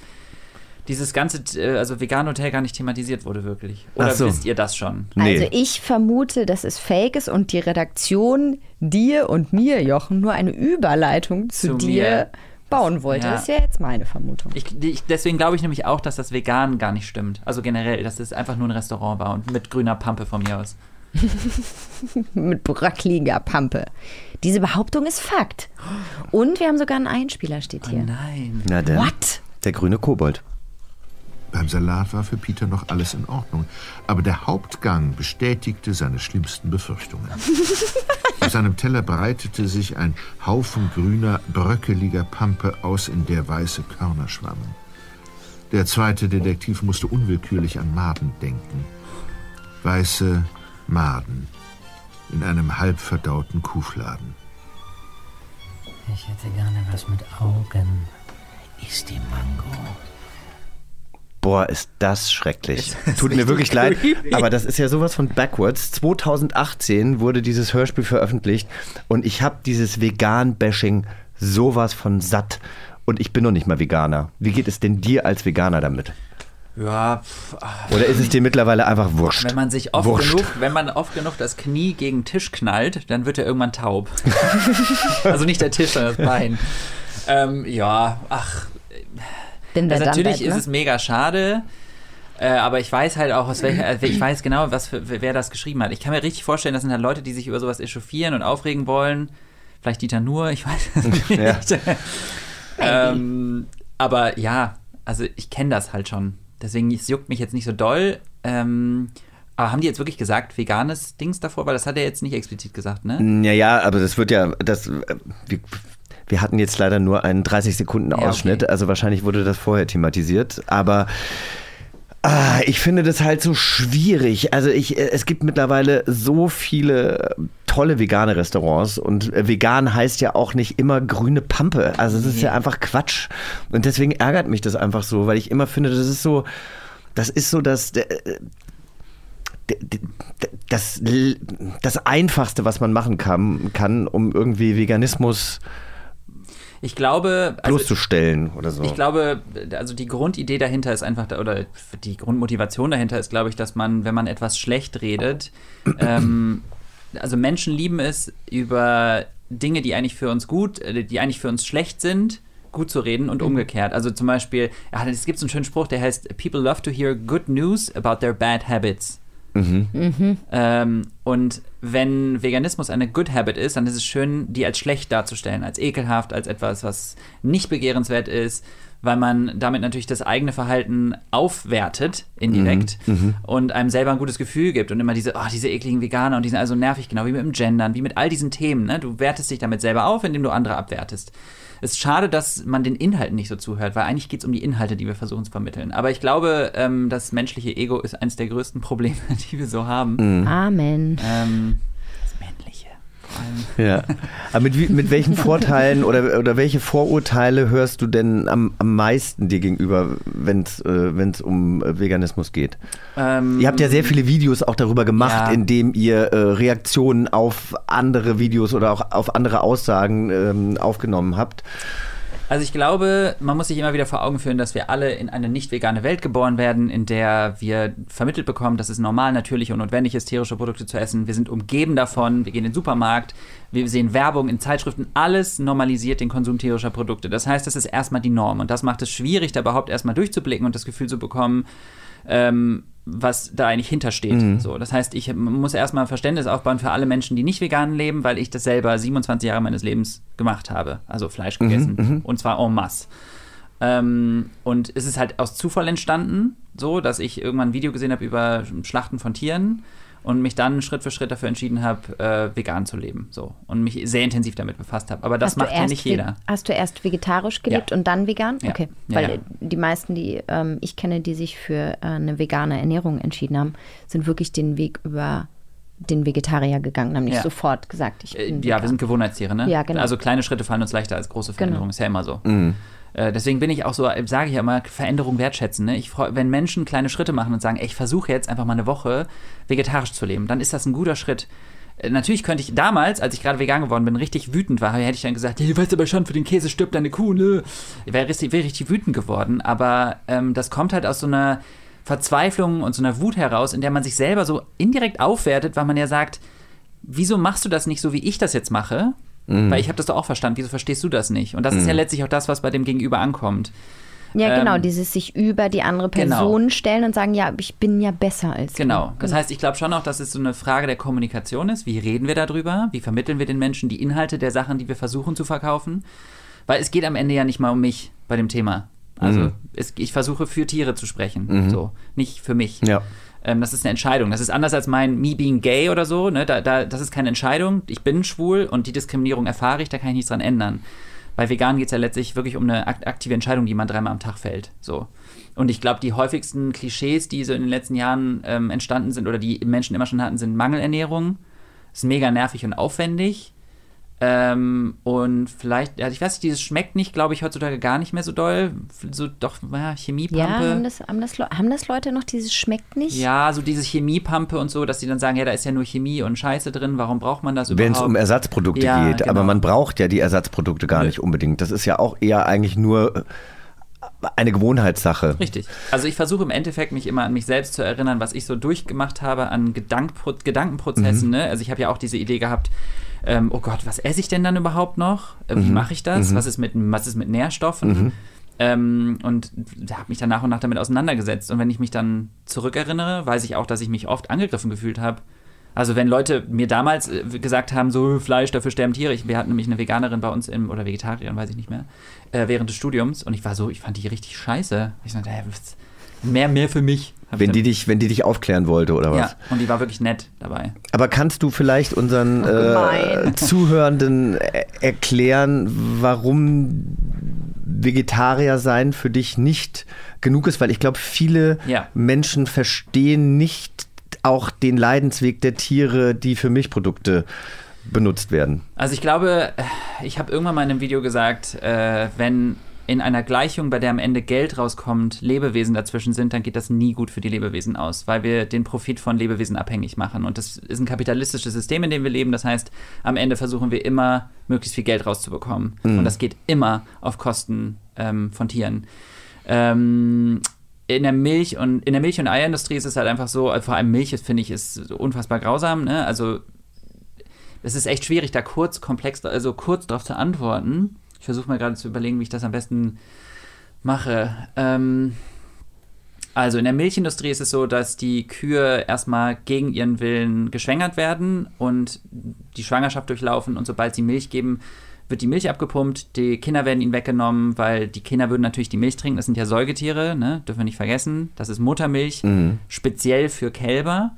dieses ganze, äh, also vegane Hotel gar nicht thematisiert wurde wirklich. Oder so. wisst ihr das schon? Nee. Also ich vermute, dass es fake ist und die Redaktion dir und mir, Jochen, nur eine Überleitung zu, Zu dir mir. bauen wollte. Ja. Das ist ja jetzt meine Vermutung. Ich, ich, deswegen glaube ich nämlich auch, dass das vegan gar nicht stimmt. Also generell, dass es einfach nur ein Restaurant war und mit grüner Pampe von mir aus. Mit brackliger Pampe. Diese Behauptung ist Fakt. Und wir haben sogar einen Einspieler, steht hier. Nein. Na denn. What? Der grüne Kobold. Beim Salat war für Peter noch alles in Ordnung, aber der Hauptgang bestätigte seine schlimmsten Befürchtungen. Auf seinem Teller breitete sich ein Haufen grüner, bröckeliger Pampe aus, in der weiße Körner schwammen. Der zweite Detektiv musste unwillkürlich an Maden denken. Weiße Maden in einem halbverdauten Kuhfladen. Ich hätte gerne was mit Augen. Ist die Mango. Boah, ist das schrecklich. Das ist Tut mir wirklich leid, creepy. aber das ist ja sowas von backwards. 2018 wurde dieses Hörspiel veröffentlicht und ich habe dieses Vegan-Bashing sowas von satt. und ich bin noch nicht mal Veganer. Wie geht es denn dir als Veganer damit? Ja, pff, Oder ist es dir mittlerweile einfach wurscht? wenn man sich oft Wurscht. genug, wenn man oft genug das Knie gegen den Tisch knallt, dann wird er irgendwann taub. also nicht der Tisch, sondern das Bein. Ähm, ja, ach, Bin also natürlich ist ne? es mega schade. Äh, aber ich weiß halt auch, aus welcher, äh, ich weiß genau, was für, wer das geschrieben hat. Ich kann mir richtig vorstellen, das sind halt Leute, die sich über sowas echauffieren und aufregen wollen. Vielleicht Dieter nur, ich weiß es nicht. Ja. ähm, aber ja, also ich kenne das halt schon. Deswegen es juckt mich jetzt nicht so doll. Ähm, aber haben die jetzt wirklich gesagt, veganes Dings davor? Weil das hat er jetzt nicht explizit gesagt, ne? Ja, ja, aber das wird ja, das, äh, wir, wir hatten jetzt leider nur einen 30 Sekunden Ja, okay. Ausschnitt, also wahrscheinlich wurde das vorher thematisiert, aber ah, ich finde das halt so schwierig. Also ich, äh, es gibt mittlerweile so viele tolle vegane Restaurants und äh, vegan heißt ja auch nicht immer grüne Pampe. Also es ist ja einfach Quatsch und deswegen ärgert mich das einfach so, weil ich immer finde, das ist so, das ist so das äh, das, Einfachste, was man machen kann, kann um irgendwie Veganismus Ich glaube, also bloßzustellen oder so. Ich glaube, also die Grundidee dahinter ist einfach, oder die Grundmotivation dahinter ist, glaube ich, dass man, wenn man etwas schlecht redet, ähm, also Menschen lieben es, über Dinge, die eigentlich für uns gut, äh, die eigentlich für uns schlecht sind, gut zu reden und umgekehrt. Also zum Beispiel, ja, es gibt so einen schönen Spruch, der heißt, People love to hear good news about their bad habits. Ähm, und wenn Veganismus eine Good Habit ist, dann ist es schön, die als schlecht darzustellen, als ekelhaft, als etwas, was nicht begehrenswert ist, weil man damit natürlich das eigene Verhalten aufwertet, indirekt, und einem selber ein gutes Gefühl gibt und immer diese, oh, diese ekligen Veganer und die sind also nervig, genau wie mit dem Gendern, wie mit all diesen Themen. Ne? Du wertest dich damit selber auf, indem du andere abwertest. Es ist schade, dass man den Inhalten nicht so zuhört, weil eigentlich geht es um die Inhalte, die wir versuchen zu vermitteln. Aber ich glaube, ähm, das menschliche Ego ist eines der größten Probleme, die wir so haben. Amen. Ähm, allem. Ja. Aber mit, mit welchen Vorteilen oder, oder welche Vorurteile hörst du denn am, am meisten dir gegenüber, wenn es äh, wenn's um äh, Veganismus geht? Ähm, Ihr habt ja sehr viele Videos auch darüber gemacht, Ja. indem ihr äh, Reaktionen auf andere Videos oder auch auf andere Aussagen ähm, aufgenommen habt. Also ich glaube, man muss sich immer wieder vor Augen führen, dass wir alle in eine nicht vegane Welt geboren werden, in der wir vermittelt bekommen, dass es normal, natürlich und notwendig ist, tierische Produkte zu essen. Wir sind umgeben davon, wir gehen in den Supermarkt, wir sehen Werbung in Zeitschriften, alles normalisiert den Konsum tierischer Produkte. Das heißt, das ist erstmal die Norm und das macht es schwierig, da überhaupt erstmal durchzublicken und das Gefühl zu bekommen, ähm, was da eigentlich hintersteht. So, das heißt, ich muss erstmal Verständnis aufbauen für alle Menschen, die nicht vegan leben, weil ich das selber 27 Jahre meines Lebens gemacht habe. Also Fleisch gegessen. Und zwar en masse. Ähm, und es ist halt aus Zufall entstanden, so, dass ich irgendwann ein Video gesehen habe über Schlachten von Tieren und mich dann Schritt für Schritt dafür entschieden habe, äh, vegan zu leben. So. Und mich sehr intensiv damit befasst habe. Aber das Hast macht ja nicht jeder. Hast du erst vegetarisch gelebt Ja. und dann vegan? Ja. Okay. Ja, Weil ja. äh, die meisten, die ähm, ich kenne, die sich für äh, eine vegane Ernährung entschieden haben, sind wirklich den Weg über den Vegetarier gegangen, haben nicht Ja. sofort gesagt, ich Äh, bin Ja, wir vegan. sind Gewohnheitstiere, ne? Ja, genau. Also kleine Schritte fallen uns leichter als große Veränderungen, Genau. ist ja immer so. Äh, deswegen bin ich auch so, äh, sage ich ja immer, Veränderung wertschätzen. Ne? Ich freu, wenn Menschen kleine Schritte machen und sagen, ey, ich versuche jetzt einfach mal eine Woche vegetarisch zu leben, dann ist das ein guter Schritt. Äh, Natürlich könnte ich damals, als ich gerade vegan geworden bin, richtig wütend war, hätte ich dann gesagt, hey, du weißt aber schon, für den Käse stirbt deine Kuh, ne? Ich wäre richtig, wäre richtig wütend geworden, aber ähm, das kommt halt aus so einer Verzweiflung und so einer Wut heraus, in der man sich selber so indirekt aufwertet, weil man ja sagt, wieso machst du das nicht so, wie ich das jetzt mache? Weil ich habe das doch auch verstanden, wieso verstehst du das nicht? Und das ist ja letztlich auch das, was bei dem Gegenüber ankommt. Ja, genau, ähm, dieses sich über die andere genau. Person stellen und sagen, ja, ich bin ja besser als Genau. du. Das heißt, ich glaube schon auch, dass es so eine Frage der Kommunikation ist. Wie reden wir darüber? Wie vermitteln wir den Menschen die Inhalte der Sachen, die wir versuchen zu verkaufen? Weil es geht am Ende ja nicht mal um mich bei dem Thema. Also es, ich versuche für Tiere zu sprechen, so nicht für mich. Ja. Ähm, das ist eine Entscheidung. Das ist anders als mein Me being gay oder so. Ne? Da, da, das ist keine Entscheidung. Ich bin schwul und die Diskriminierung erfahre ich, da kann ich nichts dran ändern. Bei Vegan geht es ja letztlich wirklich um eine akt- aktive Entscheidung, die man dreimal am Tag fällt. So. Und ich glaube, die häufigsten Klischees, die so in den letzten Jahren ähm, entstanden sind oder die Menschen immer schon hatten, sind Mangelernährung. Ist mega nervig und aufwendig. Ähm, und vielleicht, ja, ich weiß nicht, dieses schmeckt nicht, glaube ich, heutzutage gar nicht mehr so doll. So doch, ja, Chemiepampe. Ja, haben das, haben, das, haben das Leute noch, dieses schmeckt nicht? Ja, so diese Chemiepampe und so, dass sie dann sagen, ja, da ist ja nur Chemie und Scheiße drin, warum braucht man das überhaupt? Wenn es um Ersatzprodukte Ja, geht, genau. aber man braucht ja die Ersatzprodukte gar Nö. nicht unbedingt. Das ist ja auch eher eigentlich nur äh, eine Gewohnheitssache. Richtig. Also ich versuche im Endeffekt mich immer an mich selbst zu erinnern, was ich so durchgemacht habe an Gedankpro Gedankenprozessen. Mhm. Ne? Also ich habe ja auch diese Idee gehabt, ähm, oh Gott, was esse ich denn dann überhaupt noch? Äh, Wie Mhm. mache ich das? Mhm. Was ist mit was ist mit Nährstoffen? Mhm. Ähm, und da habe mich dann nach und nach damit auseinandergesetzt. Und wenn ich mich dann zurückerinnere, weiß ich auch, dass ich mich oft angegriffen gefühlt habe. Also wenn Leute mir damals äh, gesagt haben, so Fleisch, dafür sterben Tiere. Ich, wir hatten nämlich eine Veganerin bei uns im, oder Vegetarierin, weiß ich nicht mehr, äh, während des Studiums. Und ich war so, ich fand die richtig scheiße. Ich dachte, hey, mehr, mehr für mich. Wenn die dich, wenn die dich aufklären wollte oder was? ja, und die war wirklich nett dabei. Aber kannst du vielleicht unseren äh, gemein. Zuhörenden äh, erklären, warum Vegetarier sein für dich nicht genug ist? Weil ich glaube, viele Ja. Menschen verstehen nicht auch den Leidensweg der Tiere, die für Milchprodukte benutzt werden. Also ich glaube, äh, ich habe irgendwann mal in einem Video gesagt, äh, wenn in einer Gleichung, bei der am Ende Geld rauskommt, Lebewesen dazwischen sind, dann geht das nie gut für die Lebewesen aus, weil wir den Profit von Lebewesen abhängig machen. Und das ist ein kapitalistisches System, in dem wir leben. Das heißt, am Ende versuchen wir immer, möglichst viel Geld rauszubekommen. Mhm. Und das geht immer auf Kosten ähm, von Tieren. Ähm, in der Milch und in der Milch- und Eierindustrie ist es halt einfach so, äh, vor allem Milch, finde ich, ist unfassbar grausam. Ne? Also es ist echt schwierig, da kurz komplex, also kurz darauf zu antworten. Ich versuche mal gerade zu überlegen, wie ich das am besten mache. Ähm, also in der Milchindustrie ist es so, dass die Kühe erstmal gegen ihren Willen geschwängert werden und die Schwangerschaft durchlaufen und sobald sie Milch geben, wird die Milch abgepumpt, die Kinder werden ihnen weggenommen, weil die Kinder würden natürlich die Milch trinken. Das sind ja Säugetiere, ne? dürfen wir nicht vergessen. Das ist Muttermilch, Mhm. speziell für Kälber.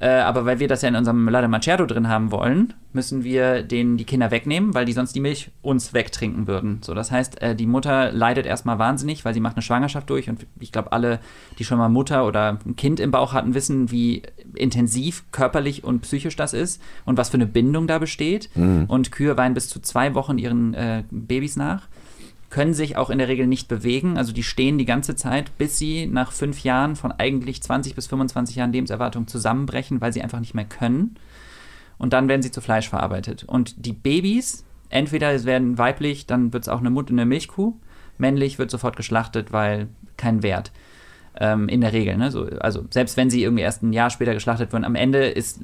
Äh, aber weil wir das ja in unserem Latte Macchiato drin haben wollen, müssen wir denen die Kinder wegnehmen, weil die sonst die Milch uns wegtrinken würden. So, das heißt, äh, die Mutter leidet erstmal wahnsinnig, weil sie macht eine Schwangerschaft durch und ich glaube, alle, die schon mal Mutter oder ein Kind im Bauch hatten, wissen, wie intensiv körperlich und psychisch das ist und was für eine Bindung da besteht. Mhm. Und Kühe weinen bis zu zwei Wochen ihren äh, Babys nach können sich auch in der Regel nicht bewegen. Also die stehen die ganze Zeit, bis sie nach fünf Jahren von eigentlich 20 bis 25 Jahren Lebenserwartung zusammenbrechen, weil sie einfach nicht mehr können. Und dann werden sie zu Fleisch verarbeitet. Und die Babys, entweder es werden weiblich, dann wird es auch eine, Mut eine Milchkuh. Männlich wird sofort geschlachtet, weil kein Wert. Ähm, in der Regel. Ne? So, also selbst wenn sie irgendwie erst ein Jahr später geschlachtet werden, am Ende ist,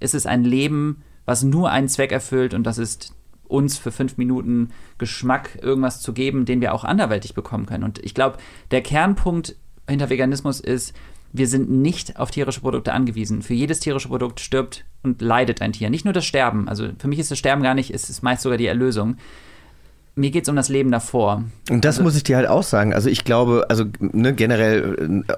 ist es ein Leben, was nur einen Zweck erfüllt und das ist uns für fünf Minuten Geschmack irgendwas zu geben, den wir auch anderweitig bekommen können. Und ich glaube, der Kernpunkt hinter Veganismus ist, wir sind nicht auf tierische Produkte angewiesen. Für jedes tierische Produkt stirbt und leidet ein Tier. Nicht nur das Sterben. Also für mich ist das Sterben gar nicht, es ist meist sogar die Erlösung. Mir geht es um das Leben davor. Und das muss ich dir halt auch sagen. Also ich glaube, also ne, generell, äh,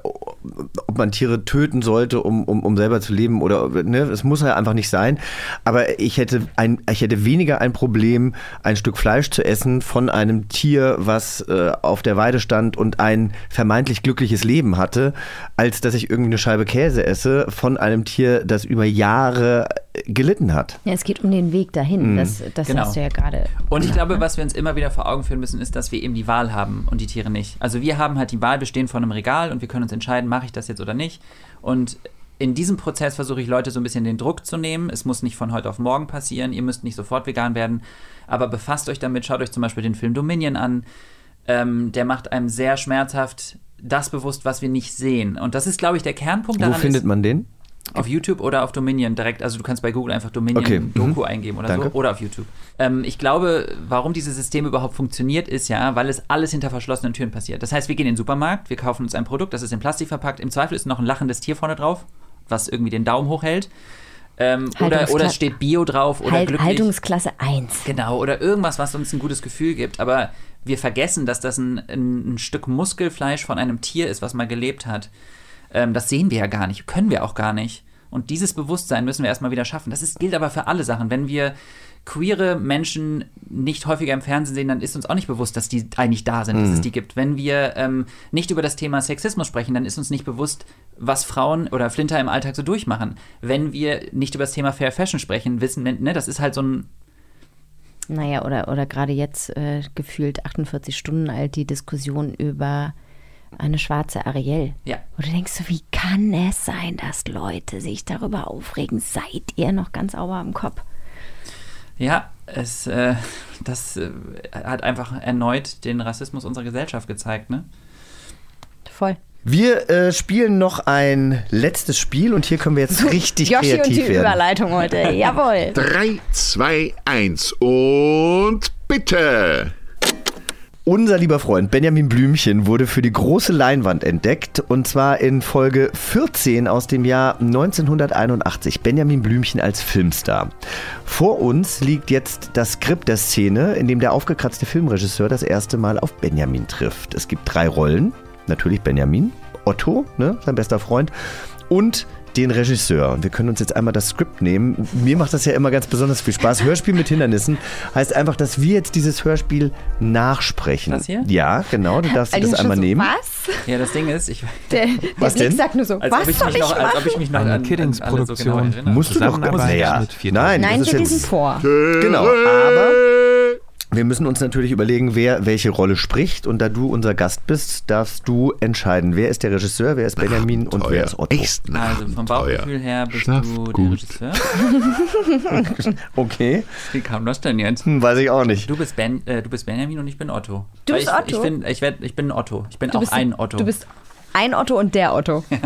ob man Tiere töten sollte, um, um, um selber zu leben oder ne, es muss ja einfach nicht sein. Aber ich hätte ein, ich hätte weniger ein Problem, ein Stück Fleisch zu essen von einem Tier, was äh, auf der Weide stand und ein vermeintlich glückliches Leben hatte, als dass ich irgendwie eine Scheibe Käse esse von einem Tier, das über Jahre gelitten hat. Ja, es geht um den Weg dahin. Mhm. Das, das Genau. hast du ja gerade. Und ich glaube, ne? was wir uns immer wieder vor Augen führen müssen, ist, dass wir eben die Wahl haben und die Tiere nicht. Also wir haben halt die Wahl, wir stehen vor einem Regal und wir können uns entscheiden, mache ich das jetzt oder nicht. Und in diesem Prozess versuche ich Leute so ein bisschen den Druck zu nehmen. Es muss nicht von heute auf morgen passieren, ihr müsst nicht sofort vegan werden, aber befasst euch damit, schaut euch zum Beispiel den Film Dominion an. Ähm, der macht einem sehr schmerzhaft das bewusst, was wir nicht sehen. Und das ist, glaube ich, der Kernpunkt Wo daran. findet ist, man den? Auf YouTube oder auf Dominion direkt. Also du kannst bei Google einfach Dominion Okay, mhm. Doku eingeben oder Danke. so. Oder auf YouTube. Ähm, ich glaube, warum dieses System überhaupt funktioniert, ist ja, weil es alles hinter verschlossenen Türen passiert. Das heißt, wir gehen in den Supermarkt, wir kaufen uns ein Produkt, das ist in Plastik verpackt. Im Zweifel ist noch ein lachendes Tier vorne drauf, was irgendwie den Daumen hochhält. Ähm, oder, oder es steht Bio drauf oder halt, glücklich. Haltungsklasse 1. Genau, oder irgendwas, was uns ein gutes Gefühl gibt. Aber wir vergessen, dass das ein, ein, ein Stück Muskelfleisch von einem Tier ist, was mal gelebt hat. Ähm, das sehen wir ja gar nicht, können wir auch gar nicht. Und dieses Bewusstsein müssen wir erstmal wieder schaffen. Das ist, gilt aber für alle Sachen. Wenn wir queere Menschen nicht häufiger im Fernsehen sehen, dann ist uns auch nicht bewusst, dass die eigentlich da sind, dass Mhm. es die gibt. Wenn wir ähm, nicht über das Thema Sexismus sprechen, dann ist uns nicht bewusst, was Frauen oder Flinter im Alltag so durchmachen. Wenn wir nicht über das Thema Fair Fashion sprechen, wissen, wir, ne, das ist halt so ein Naja, oder, oder gerade jetzt äh, gefühlt 48 Stunden alt die Diskussion über eine schwarze Ariel. Ja. Wo du denkst, so, wie kann es sein, dass Leute sich darüber aufregen? Seid ihr noch ganz sauber im Kopf? Ja, es, äh, das äh, hat einfach erneut den Rassismus unserer Gesellschaft gezeigt, ne? Voll. Wir äh, spielen noch ein letztes Spiel und hier können wir jetzt richtig Yoshi und kreativ die werden. Überleitung heute. Jawohl. 3, 2, 1 und bitte. Unser lieber Freund Benjamin Blümchen wurde für die große Leinwand entdeckt und zwar in Folge 14 aus dem Jahr 1981. Benjamin Blümchen als Filmstar. Vor uns liegt jetzt das Skript der Szene, in dem der aufgekratzte Filmregisseur das erste Mal auf Benjamin trifft. Es gibt drei Rollen. Natürlich Benjamin, Otto, ne, sein bester Freund, und den Regisseur. Und wir können uns jetzt einmal das Skript nehmen. Mir macht das ja immer ganz besonders viel Spaß. Hörspiel mit Hindernissen heißt einfach, dass wir jetzt dieses Hörspiel nachsprechen. Das hier? Ja, genau. Du darfst dir Aline das einmal so, nehmen. Was? Ja, das Ding ist, ich, Der, der Was Blick denn? sagt nur so, als, was ob ich soll mich ich noch, als ob ich machen? mich noch Eine an, Kiddings an alle so genau Produktion. erinnere. Musst du doch mit vier Nein, Nein, das wir ist lesen vor. Genau, aber wir müssen uns natürlich überlegen, wer welche Rolle spricht. Und da du unser Gast bist, darfst du entscheiden, wer ist der Regisseur, wer ist Benjamin und wer ist Otto. Echt Also vom Bauchgefühl her bist Schlaf du der gut. Regisseur. Okay, Wie kam das denn jetzt? hm, weiß ich auch nicht. Du bist, ben, äh, du bist Benjamin und ich bin Otto. Du Weil bist ich, Otto? Ich bin, ich, werd, ich bin Otto. Ich bin Du auch bist, ein Otto. Du bist ein Otto und der Otto. Äh,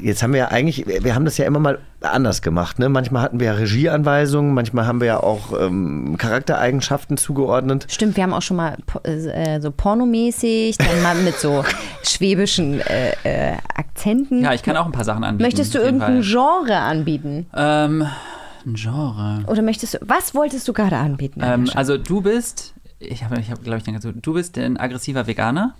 jetzt haben wir ja eigentlich, wir haben das ja immer mal anders gemacht. Ne? Manchmal hatten wir ja Regieanweisungen, manchmal haben wir ja auch ähm, Charaktereigenschaften zugeordnet. Stimmt, wir haben auch schon mal äh, so pornomäßig, dann mal mit so schwäbischen äh, äh, Akzenten. ja, ich kann auch ein paar Sachen anbieten. Möchtest du irgendein. Genre anbieten? Ähm, ein Genre. Oder möchtest du, was wolltest du gerade anbieten? Ähm, also du bist, ich habe, ich hab, glaube ich, dann gesagt, du bist ein aggressiver Veganer.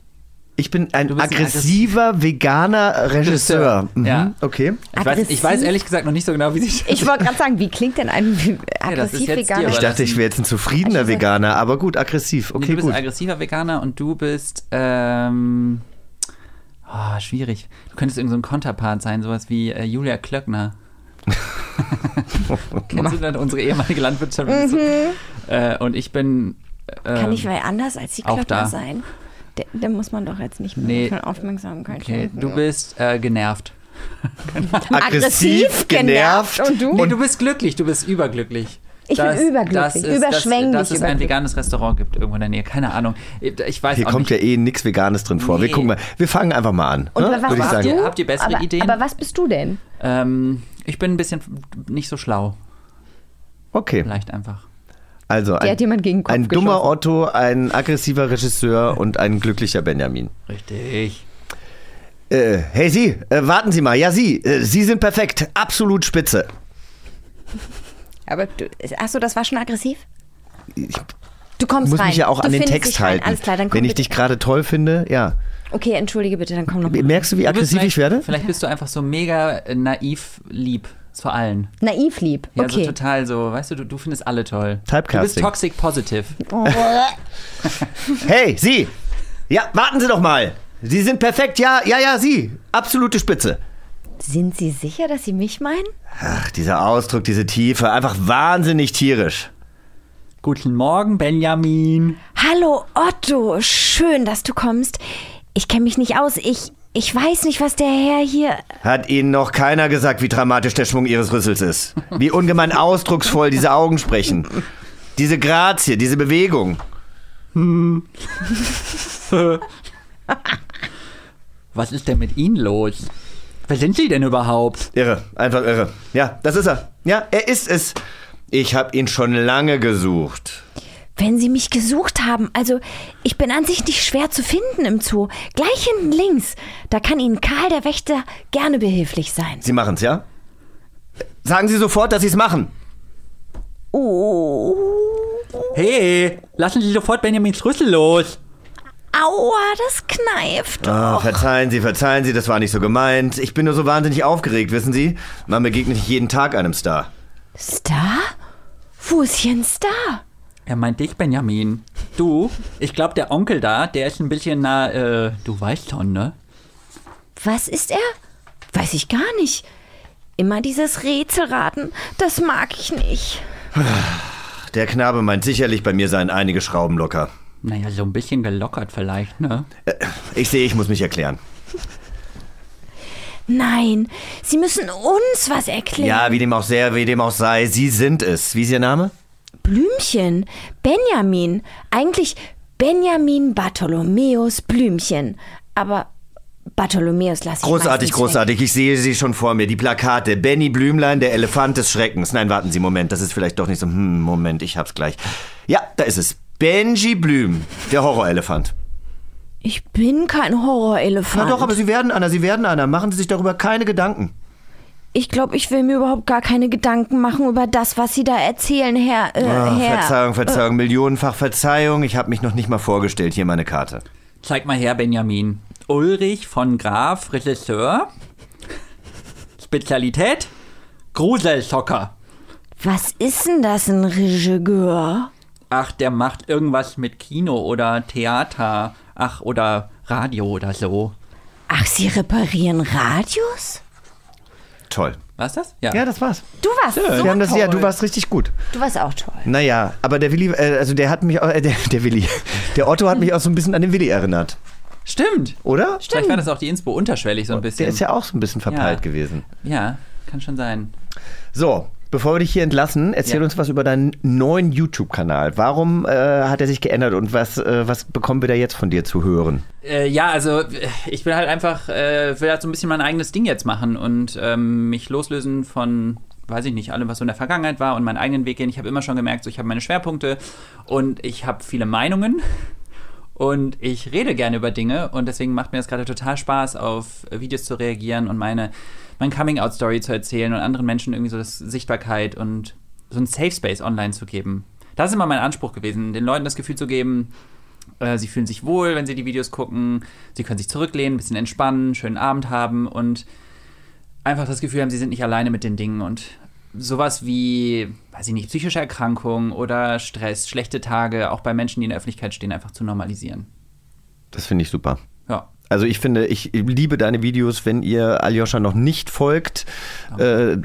Ich bin ein bist ein aggressiver, veganer Regisseur. Mhm, Ja. Okay. Ich weiß, ich weiß ehrlich gesagt noch nicht so genau, wie sich ich wollte gerade sagen, wie klingt denn ein aggressiv dir veganer? Ich dachte, ich wäre jetzt ein zufriedener Also- Veganer, aber gut, aggressiv. Nee, Okay, du bist gut. ein aggressiver Veganer und du bist, ähm, oh, schwierig. Du könntest irgendein so ein Konterpart sein, sowas wie äh, Julia Klöckner. Kennst du dann unsere ehemalige Landwirtschaftsministerin? Äh, und ich bin. Ähm, Kann ich wer anders als die auch Klöckner da. sein? Der, der muss man doch jetzt nicht mehr Nee. von Aufmerksamkeit Okay, schenken. du bist äh, genervt. Aggressiv, genervt. Und du? Nee, du bist glücklich, du bist überglücklich. Ich bin überglücklich, dass es, überschwänglich Dass, dass es ein veganes Restaurant gibt irgendwo in der Nähe. Keine Ahnung. Ich weiß Hier auch kommt nicht. ja eh nichts Veganes drin vor. Wir Nee. gucken mal. Wir fangen einfach mal an. Und ne? was Würde sagen. du? Habt ihr bessere aber, Ideen? Aber was bist du denn? Ähm, ich bin ein bisschen nicht so schlau. Okay, Vielleicht einfach. Also Der ein, hat jemand gegen den Kopf ein dummer geschossen. Otto, ein aggressiver Regisseur und ein glücklicher Benjamin. Richtig. Äh, hey Sie, äh, warten Sie mal. Ja, Sie, äh, Sie sind perfekt. Absolut spitze. Aber du, achso, das war schon aggressiv? Ich Du kommst muss rein. mich ja auch du an den Text halten. Alles klar, dann komm Wenn ich bitte. dich gerade toll finde, ja. Okay, entschuldige bitte, dann komm noch mal. Merkst du, wie aggressiv ich vielleicht- werde? Vielleicht bist du einfach so mega naiv lieb. Zu allen. Naiv lieb. Ja, Okay. so total so, weißt du, du, du findest alle toll. Du Typecasting. bist toxic positive. Hey, Sie! Ja, warten Sie doch mal. Sie sind perfekt. Ja, ja, ja, Sie. Absolute Spitze. Sind Sie sicher, dass Sie mich meinen? Ach, dieser Ausdruck, diese Tiefe, einfach wahnsinnig tierisch. Guten Morgen, Benjamin. Hallo Otto, schön, dass du kommst. Ich kenne mich nicht aus. Ich, ich weiß nicht, was der Herr hier. Hat Ihnen noch keiner gesagt, wie dramatisch der Schwung Ihres Rüssels ist? Wie ungemein ausdrucksvoll diese Augen sprechen. Diese Grazie, diese Bewegung. Was ist denn mit Ihnen los? Wer sind Sie denn überhaupt? Irre, einfach irre. Ja, das ist er. Ja, er ist es. Ich habe ihn schon lange gesucht. Wenn Sie mich gesucht haben, also ich bin an sich nicht schwer zu finden im Zoo. Gleich hinten links. Da kann Ihnen Karl der Wächter gerne behilflich sein. Sie machen's, ja? Sagen Sie sofort, dass Sie es machen. Oh. Hey, lassen Sie sofort Benjamins Rüssel los. Aua, das kneift. Ah, verzeihen Sie, verzeihen Sie, das war nicht so gemeint. Ich bin nur so wahnsinnig aufgeregt, wissen Sie? Man begegnet nicht jeden Tag einem Star. Star? Wo ist hier ein Star? Er meint dich, Benjamin. Du, ich glaube, der Onkel da, der ist ein bisschen na, äh, du weißt schon, ne? Was ist er? Weiß ich gar nicht. Immer dieses Rätselraten, das mag ich nicht. Der Knabe meint sicherlich, bei mir seien einige Schrauben locker. Naja, so ein bisschen gelockert vielleicht, ne? Ich sehe, ich muss mich erklären. Nein, Sie müssen uns was erklären. Ja, wie dem auch sehr, wie dem auch sei, Sie sind es. Wie ist Ihr Name? Blümchen. Benjamin. Eigentlich Benjamin Bartholomäus Blümchen. Aber Bartholomäus lasse ich Großartig, großartig. Ich sehe sie schon vor mir. Die Plakate. Benny Blümlein, der Elefant des Schreckens. Nein, warten Sie, Moment. Das ist vielleicht doch nicht so. Hm, Moment, ich hab's gleich. Ja, da ist es. Benji Blüm, der Horrorelefant. Ich bin kein Horrorelefant. Na doch, aber Sie werden einer, Sie werden einer. Machen Sie sich darüber keine Gedanken. Ich glaube, ich will mir überhaupt gar keine Gedanken machen über das, was Sie da erzählen, Herr. Äh, Herr. Verzeihung, Verzeihung, millionenfach Verzeihung. Ich habe mich noch nicht mal vorgestellt. Hier meine Karte. Zeig mal her, Benjamin. Ulrich von Graf, Regisseur. Spezialität? Gruselsocker. Was ist denn das, ein Regisseur? Ach, der macht irgendwas mit Kino oder Theater. Ach, oder Radio oder so. Ach, Sie reparieren Radios? Toll. War's das? Ja. Ja, das war's. Du warst so Wir haben das, toll. ja, du warst richtig gut. Du warst auch toll. Naja, aber der Willi, äh, also der hat mich, auch, äh, der, der Willi, der Otto hat mich auch so ein bisschen an den Willi erinnert. Stimmt. Oder? Vielleicht war das auch die Inspo unterschwellig so ein bisschen. Der ist ja auch so ein bisschen verpeilt Ja. gewesen. Ja, kann schon sein. So, bevor wir dich hier entlassen, erzähl Ja. uns was über deinen neuen YouTube-Kanal. Warum äh, hat er sich geändert und was, äh, was bekommen wir da jetzt von dir zu hören? Äh, ja, also ich will halt einfach, äh, will halt so ein bisschen mein eigenes Ding jetzt machen und ähm, mich loslösen von, weiß ich nicht, allem, was so in der Vergangenheit war und meinen eigenen Weg gehen. Ich habe immer schon gemerkt, so, ich habe meine Schwerpunkte und ich habe viele Meinungen und ich rede gerne über Dinge und deswegen macht mir das gerade total Spaß, auf Videos zu reagieren und meine, mein Coming-out-Story zu erzählen und anderen Menschen irgendwie so das Sichtbarkeit und so ein Safe Space online zu geben. Das ist immer mein Anspruch gewesen, den Leuten das Gefühl zu geben, äh, sie fühlen sich wohl, wenn sie die Videos gucken. Sie können sich zurücklehnen, ein bisschen entspannen, schönen Abend haben und einfach das Gefühl haben, sie sind nicht alleine mit den Dingen. Und sowas wie, weiß ich nicht, psychische Erkrankungen oder Stress, schlechte Tage, auch bei Menschen, die in der Öffentlichkeit stehen, einfach zu normalisieren. Das finde ich super. Ja. Also ich finde, ich liebe deine Videos, wenn ihr Aljoscha noch nicht folgt. Äh,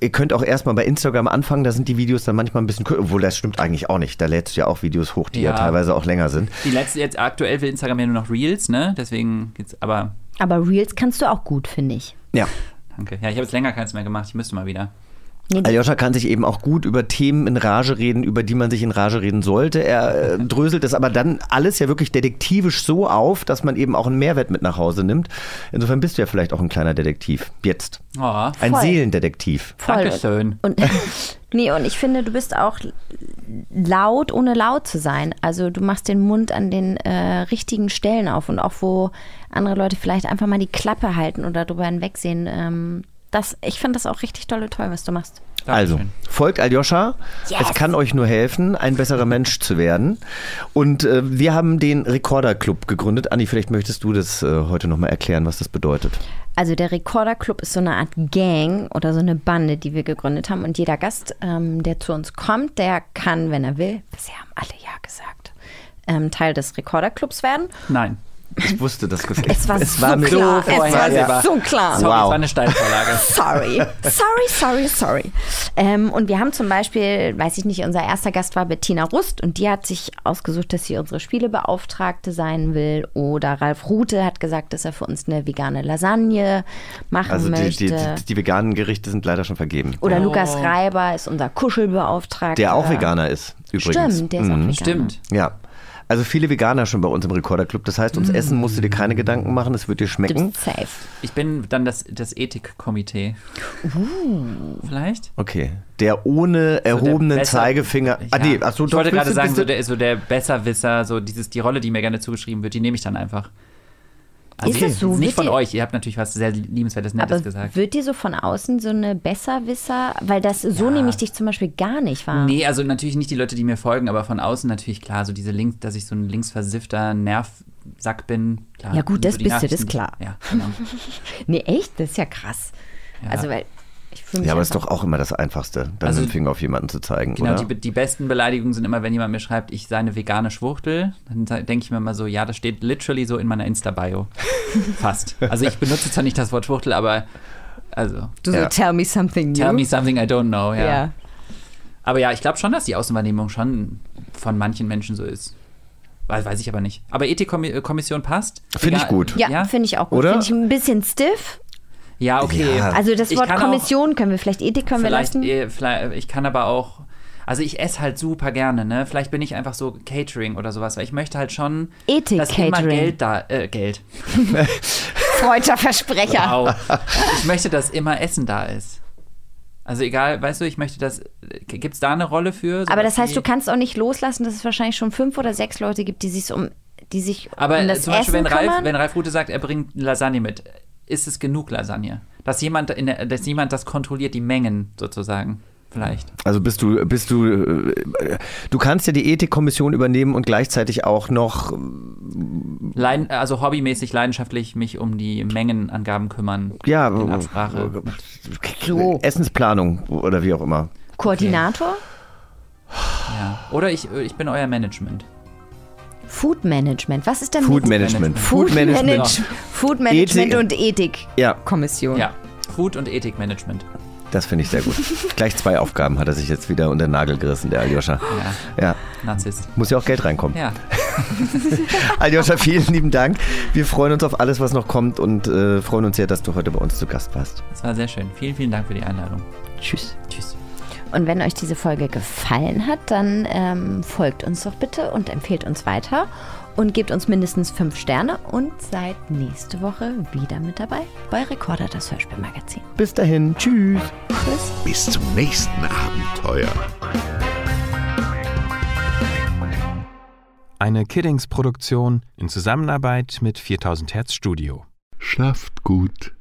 ihr könnt auch erstmal bei Instagram anfangen, da sind die Videos dann manchmal ein bisschen kürzer, obwohl das stimmt eigentlich auch nicht. Da lädst du ja auch Videos hoch, die ja, Ja. teilweise auch länger sind. Die letzte, jetzt aktuell will Instagram ja nur noch Reels, ne? Deswegen geht's, aber Aber Reels kannst du auch gut, finde ich. Ja. danke. Ja, ich habe jetzt länger keins mehr gemacht, ich müsste mal wieder. Aljoscha kann sich eben auch gut über Themen in Rage reden, über die man sich in Rage reden sollte. Er äh, dröselt es aber dann alles ja wirklich detektivisch so auf, dass man eben auch einen Mehrwert mit nach Hause nimmt. Insofern bist du ja vielleicht auch ein kleiner Detektiv. Jetzt. Oh, Ein Voll. Seelendetektiv. Voll. Dankeschön. Und, nee, und ich finde, du bist auch laut, ohne laut zu sein. Also du machst den Mund an den äh, richtigen Stellen auf und auch wo andere Leute vielleicht einfach mal die Klappe halten oder drüber hinwegsehen. Ähm, das, ich finde das auch richtig toll, toll, was du machst. Also, folgt Aljoscha. Yes. Es kann euch nur helfen, ein besserer Mensch zu werden. Und äh, wir haben den Recorder Club gegründet. Anni, vielleicht möchtest du das äh, heute nochmal erklären, was das bedeutet. Also der Recorder Club ist so eine Art Gang oder so eine Bande, die wir gegründet haben. Und jeder Gast, ähm, der zu uns kommt, der kann, wenn er will, bisher haben alle ja gesagt, ähm, Teil des Recorder Clubs werden. Nein. Ich wusste das. Es war so mir klar. Es war vorhersehbar. so klar. Sorry, Wow. es war eine Steilvorlage. Sorry, sorry, sorry, sorry. Ähm, und wir haben zum Beispiel, weiß ich nicht, unser erster Gast war Bettina Rust und die hat sich ausgesucht, dass sie unsere Spielebeauftragte sein will. Oder Ralf Rute hat gesagt, dass er für uns eine vegane Lasagne machen Also die, möchte. die, die, die veganen Gerichte sind leider schon vergeben. Oder Oh. Lukas Reiber ist unser Kuschelbeauftragter. Der auch Veganer ist, übrigens. Stimmt, der ist auch Mhm. Veganer. Stimmt. Ja. Also viele Veganer schon bei uns im Recorder Club. Das heißt, ums Essen musst du dir keine Gedanken machen, es wird dir schmecken. safe. Ich bin dann das, das Ethikkomitee. Vielleicht? Okay. Der ohne erhobenen Besser- Zeigefinger. Ah, nee, ach so, ich doch, wollte gerade sagen, so der, so der Besserwisser, so dieses, die Rolle, die mir gerne zugeschrieben wird, die nehme ich dann einfach. Also Ist es so? Nicht von euch, ihr habt natürlich was sehr liebenswertes, Nettes Aber gesagt. wird dir so von außen so eine Besserwisser? Weil das so nehme ich dich zum Beispiel gar nicht wahr. Nee, also natürlich nicht die Leute, die mir folgen, aber von außen natürlich klar, so diese Links, dass ich so ein linksversiffter Nervsack bin. Klar, Ja, gut, so das die bist du, das ist klar. Ja, genau. Nee, echt? Das ist ja krass. Also, weil. Ja, aber ist einfach- doch auch immer das Einfachste, dann Also- dem Finger auf jemanden zu zeigen, Genau, oder? die, die besten Beleidigungen sind immer, wenn jemand mir schreibt, ich sei eine vegane Schwuchtel. Dann denke ich mir immer so, ja, das steht literally so in meiner Insta-Bio. Fast. Also ich benutze zwar nicht das Wort Schwuchtel, aber also Du so, Ja. tell me something new. tell me something I don't know. Ja. Ja. Aber ja, ich glaube schon, dass die Außenwahrnehmung schon von manchen Menschen so ist. Weiß, ich aber nicht. Aber Ethikkommission passt. Finde ich gut. Ja, finde ich auch gut. Oder? Finde ich ein bisschen stiff. Ja, okay. Ja. Also das Wort kann auch- Kommission können wir vielleicht Ethik können wir lassen. eh, vielleicht, ich kann aber auch, also ich esse halt super gerne, ne? Vielleicht bin ich einfach so Catering oder sowas, weil ich möchte halt schon, Ethik dass immer Catering. Geld da, äh, Geld. Freudscher Versprecher. Wow. ich möchte, dass immer Essen da ist. Also egal, weißt du, ich möchte das, gibt es da eine Rolle für? Aber das heißt, du kannst auch nicht loslassen, dass es wahrscheinlich schon fünf oder sechs Leute gibt, die sich um, die sich Aber um äh, das zum Beispiel, Essen wenn Ralf, kümmern. wenn Ralf Rute sagt, er bringt Lasagne mit, ist es genug Lasagne? Dass jemand, in der, dass jemand das kontrolliert, die Mengen sozusagen, vielleicht. Also bist du, bist du, äh, du kannst ja die Ethikkommission übernehmen und gleichzeitig auch noch, Leiden, also hobbymäßig, leidenschaftlich mich um die Mengenangaben kümmern. ja, In Absprache. So. Essensplanung oder wie auch immer. Koordinator, Ja. Oder ich, ich bin euer Management. Food Management. Was ist denn Food mit- Management. Food Food Management. Manage- Food Management Ethik- und Ethik Ja, Kommission. Ja. Food- und Ethikmanagement. das finde ich sehr gut. Gleich zwei Aufgaben hat er sich jetzt wieder unter den Nagel gerissen, der Aljoscha. Ja. Ja, Narzisst. muss ja auch Geld reinkommen. Ja. Aljoscha, vielen lieben Dank. Wir freuen uns auf alles, was noch kommt und äh, freuen uns sehr, dass du heute bei uns zu Gast warst. Das war sehr schön. Vielen, vielen Dank für die Einladung. Tschüss. Tschüss. Und wenn euch diese Folge gefallen hat, dann ähm, folgt uns doch bitte und empfehlt uns weiter und gebt uns mindestens fünf Sterne und seid nächste Woche wieder mit dabei bei Recorder, das Hörspielmagazin. Bis dahin. Tschüss. Tschüss. Bis zum nächsten Abenteuer. Eine Kiddings-Produktion in Zusammenarbeit mit 4000 Hertz Studio. Schlaft gut.